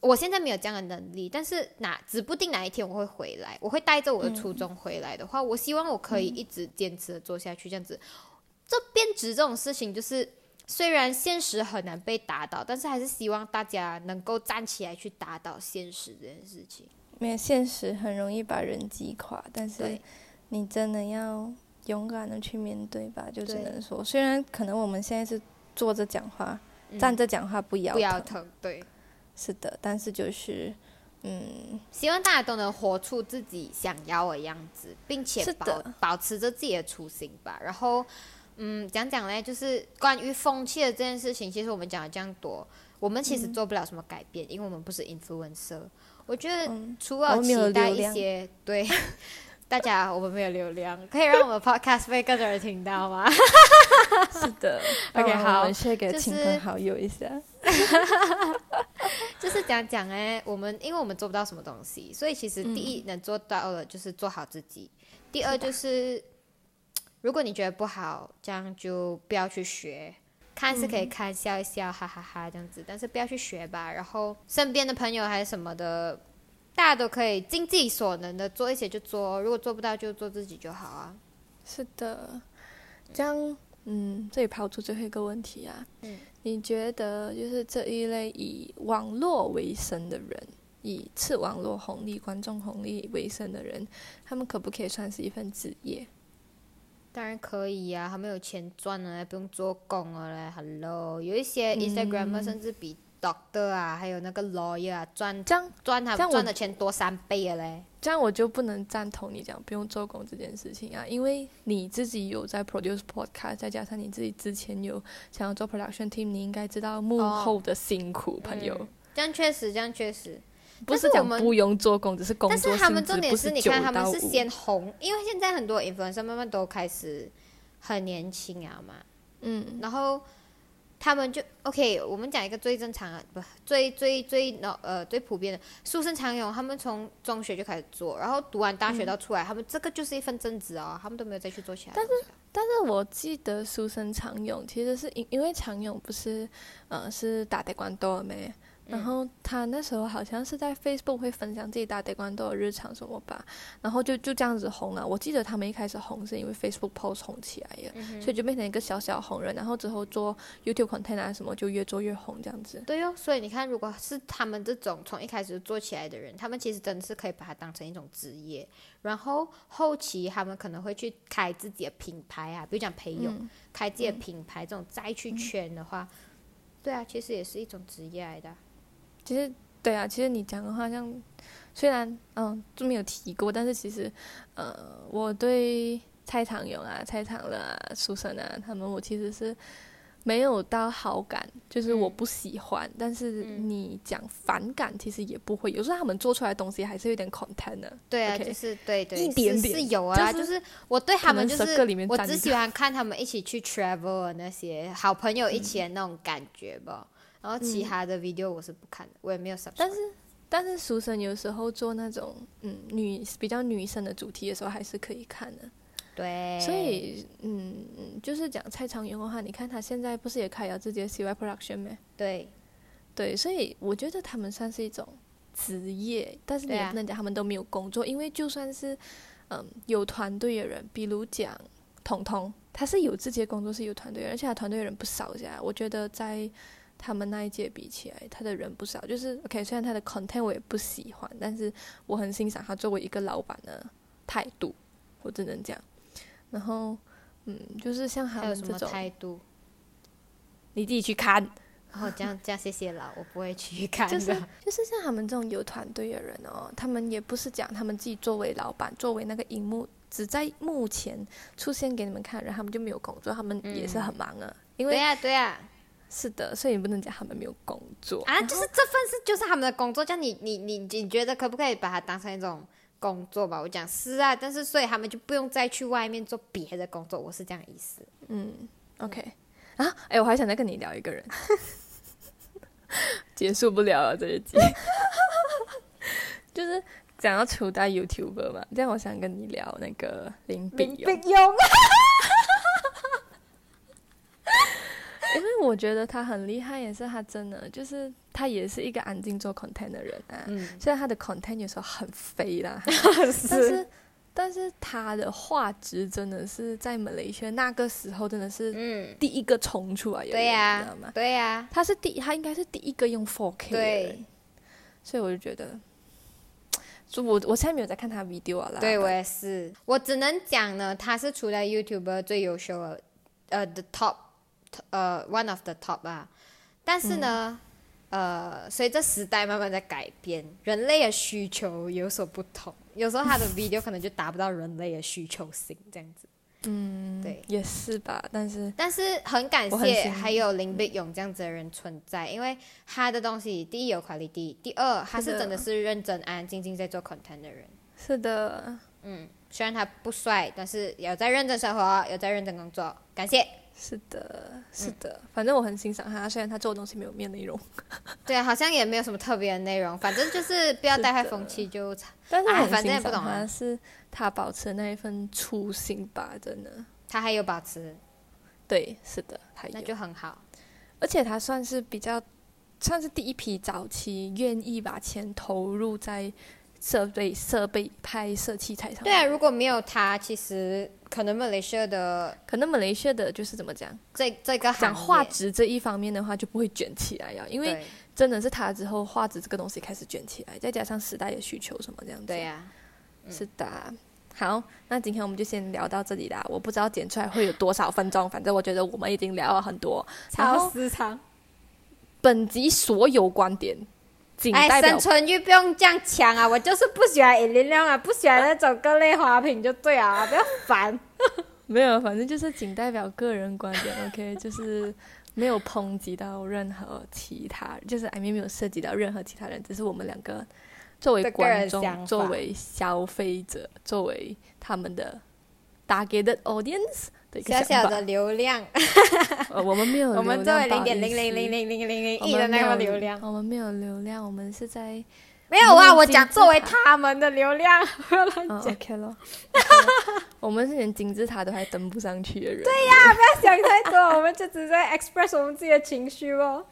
S1: 我现在没有这样的能力，但是哪指不定哪一天我会回来，我会带着我的初衷回来的话，我希望我可以一直坚持的做下去，这样子。这变质这种事情，就是虽然现实很难被打倒，但是还是希望大家能够站起来去打倒现实这件事情。
S2: 因为现实很容易把人击垮，但是你真的要勇敢的去面对吧，就只能说，虽然可能我们现在是坐着讲话，
S1: 嗯。
S2: 站着讲话不腰
S1: 不腰
S2: 疼，
S1: 对。
S2: 是的，但是就是，嗯，
S1: 希望大家都能活出自己想要的样子，并且保保持着自己的初心吧。然后，嗯，讲讲呢，就是关于风气的这件事情，其实我们讲了这样多，我们其实
S2: 嗯
S1: 做不了什么改变，因为我们不是 influencer。我觉得
S2: 嗯
S1: 除了期待一些对 大家，我们没有流量，可以让我们 podcast 被更多人听到吗？
S2: 是的
S1: OK，好
S2: 我们 share 给亲朋好友一下。
S1: 就是讲讲哎，我们因为我们做不到什么东西，所以其实第一能做到的就是做好自己。第二就是，如果你觉得不好，这样就不要去学，看是可以看笑一笑，哈哈哈这样子，但是不要去学吧。然后身边的朋友还是什么的，大家都可以尽自己所能的做一些就做，如果做不到就做自己就好啊。
S2: 是的，这样，嗯，这里抛出最后一个问题啊，
S1: 嗯，
S2: 你觉得就是这一类以网络为生的人，以吃网络红利、观众红利为生的人，他们可不可以算是一份职业？
S1: 当然可以呀、他们有钱赚呢，还不用做工了嘞。Hello，有一些
S2: 嗯
S1: Instagramer 甚至比 Doctor 啊，还有那个 Lawyer 啊赚
S2: 这样，
S1: 赚他赚的钱多三倍了嘞。
S2: 这样我就不能赞同你讲不用做工这件事情啊，因为你自己有在 produce podcast，再加上你自己之前有想要做 production team，你应该知道幕
S1: 哦
S2: 后的辛苦，朋友。
S1: 嗯这样确实，这样确实。
S2: 不
S1: 是我们
S2: 讲不用做工，只是工
S1: 但
S2: 作
S1: 是他们重点是，你看他们是先红，因为现在很多 influencer 慢慢都开始很年轻啊嘛，
S2: 嗯
S1: 然后他们就 OK。我们讲一个最正常的，不最最最呃最普遍的，书生常勇，他们从中学就开始做，然后读完大学到出来，他们这个就是一份正职哦，他们都没有再去做其他东西了。
S2: 但是我记得书生常勇其实是因因为常勇不是呃是打德关多没，
S1: 嗯
S2: 然后他那时候好像是在 Facebook 会分享自己打德关豆的日常什么吧，然后就就这样子红了。我记得他们一开始红是因为 Facebook post 红起来的，
S1: 嗯
S2: 所以就变成一个小小红人，然后之后做 YouTube content 啊什么就越做越红这样子。
S1: 对哦，所以你看，如果是他们这种从一开始就做起来的人，他们其实真的是可以把它当成一种职业，然后后期他们可能会去开自己的品牌啊，比如讲培勇、
S2: 嗯
S1: 开自己的品牌，这种再去圈的话，对啊，其实也是一种职业来的啊。
S2: 其实对啊，其实你讲的话像虽然嗯就没有提过，但是其实呃我对蔡长勇啊、蔡长乐啊、苏生啊他们，我其实是没有到好感，就是我
S1: 嗯
S2: 不喜欢，但是
S1: 嗯
S2: 你讲反感，其实也不会，有时候他们做出来的东西还是有点 content 的。
S1: 对啊就是对对，
S2: 一点点
S1: 有啊，
S2: 就
S1: 就是是我对他们就是我只喜欢看他们一起去 travel 的那些好朋友一起的那种感觉吧。然后其
S2: 嗯
S1: 他的 video 我是不看的，我也没有 subscribe。
S2: 但是但是书生有时候做那种嗯女比较女生的主题的时候，还是可以看的。
S1: 对，
S2: 所以，嗯，嗯就是讲蔡长元的话，你看他现在不是也开了自己的 CY Production 吗？
S1: 对
S2: 对，所以我觉得他们算是一种职业，但是也不能讲他们都没有工作，因为就算是嗯有团队的人，比如讲彤彤，他是有自己的工作室，有团队，而且他团队的人不少噻。我觉得在他们那一届比起来，他的人不少。就是 OK，虽然他的 content 我也不喜欢，但是我很欣赏他作为一个老板的态度，我只能讲。然后，嗯，就是像他们这种，
S1: 态度？
S2: 你自己去看。
S1: 然后这样这样，谢谢啦，我不会去 看的。
S2: 就是就是像他们这种有团队的人哦，他们也不是讲他们自己作为老板，作为那个荧幕只在幕前出现给你们看然后，他们就没有工作，他们也是很忙啊。因为
S1: 对呀、对呀、
S2: 是的，所以你不能讲他们没有工作
S1: 啊，就是这份是就是他们的工作，这样你你你你觉得可不可以把它当成一种工作吧？我讲是啊，但是所以他们就不用再去外面做别的工作，我是这样意思。
S2: 嗯，OK 啊，哎，我还想再跟你聊一个人，结束不了了这一集，就是讲到初代 YouTuber 嘛，这样我想跟你聊那个林炳勇。
S1: 用，
S2: 因为我觉得他很厉害，也是他真的就是他也是一个安静做 content 的人啊。
S1: 嗯，
S2: 虽然他的 content 有时候很飞啦，但是但是他的画质真的是在马来西亚那个时候真的是
S1: 嗯，
S2: 第一个冲出来
S1: 对呀、
S2: 你知道吗？
S1: 对呀、
S2: 他是第他应该是第一个用 4K 的
S1: 对
S2: 人，所以我就觉得，就我我现在没有在看他 video 啊啦，
S1: 对我也是，我只能讲呢，他是除了 YouTuber 最优秀的，呃，the top，呃，one of the top 啊。但是呢，呃，随着时代慢慢在改变，人类的需求有所不同，有时候他的 video 可能就达不到人类的需求性，这样子。
S2: 嗯，
S1: 对
S2: 也是吧，但是
S1: 但是很感谢还有林碧勇这样子的人存在，因为他的东西第一有 quality，第二他
S2: 是
S1: 真的是认真安安静静在做 content 的人。
S2: 是的，
S1: 嗯，虽然他不帅，但是有在认真生活，有在认真工作，感谢。
S2: 是的，是的，反正我很欣赏他，虽然他做的东西没有面内容，
S1: 对啊，好像也没有什么特别的内容，反正就是不要带坏风气就。
S2: 但是我
S1: 反正也不懂啊。
S2: 他是他保持那一份初心吧，真的。
S1: 他还有保持，
S2: 对，是的，还有。
S1: 那，就很好。
S2: 而且他算是比较，算是第一批早期愿意把钱投入在设备、设备拍摄器材上。
S1: 对啊，如果没有它，其实可能马来西亚的
S2: 可能马来西亚的就是怎么讲，
S1: 这这个
S2: 讲画质这一方面的话就不会卷起来呀，因为真的是它之后画质这个东西开始卷起来，再加上时代的需求什么这样子。
S1: 对呀、
S2: 是的。好，那今天我们就先聊到这里啦。我不知道剪出来会有多少分钟，反正我觉得我们已经聊了很多。然
S1: 超
S2: 后
S1: 时长。
S2: 本集所有观点仅
S1: 哎，
S2: 代表
S1: 生存欲不用这样抢啊！我就是不喜欢饮料啊，不喜欢那种各类花瓶就对了啊，不要烦。
S2: 没有，反正就是仅代表个人观点，OK，就是没有抨击到任何其他，就是 I mean 没有涉及到任何其他人，只是我们两个作为观众、作为消费者、作为他们的 target audience 的一个
S1: 小。小的流量，
S2: 呃，我们没有流量，
S1: 我们作为零点零零零零零零零
S2: 我
S1: 亿的那个流量，
S2: 我们没有流量，我们是在
S1: 没有啊，我讲作为他们的流量，不要乱
S2: 嗯
S1: 讲
S2: ，OK 咯。我们是连金字塔都还登不上去的人。
S1: 对呀不要想太多，我们就只是在 express 我们自己的情绪哦。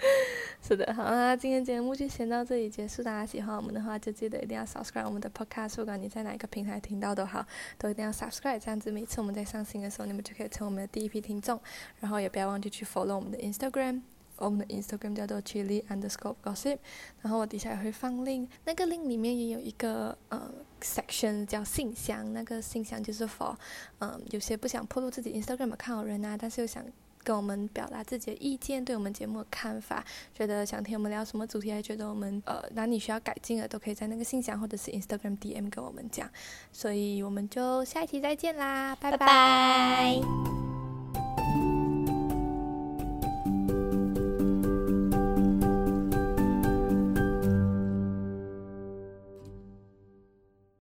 S2: 是的，好，啊今天节目就先到这里结束。大家喜欢我们的话，就记得一定要 subscribe 我们的 podcast，不管你在哪一个平台听到都好，都一定要 subscribe，这样子每次我们在上新的时候，你们就可以成为我们的第一批听众。然后也不要忘记去 follow 我们的 Instagram。我们的 Instagram 叫做 chili underscore gossip，然后我底下也会放 link，那个 link 里面也有一个呃 section 叫信箱，那个信箱就是 for 嗯、有些不想暴露自己 Instagram account 的人啊，但是又想跟我们表达自己的意见，对我们节目的看法，觉得想听我们聊什么主题，还觉得我们呃哪里需要改进的，都可以在那个信箱或者是 Instagram DM 跟我们讲。所以我们就下一期再见啦，
S1: 拜拜。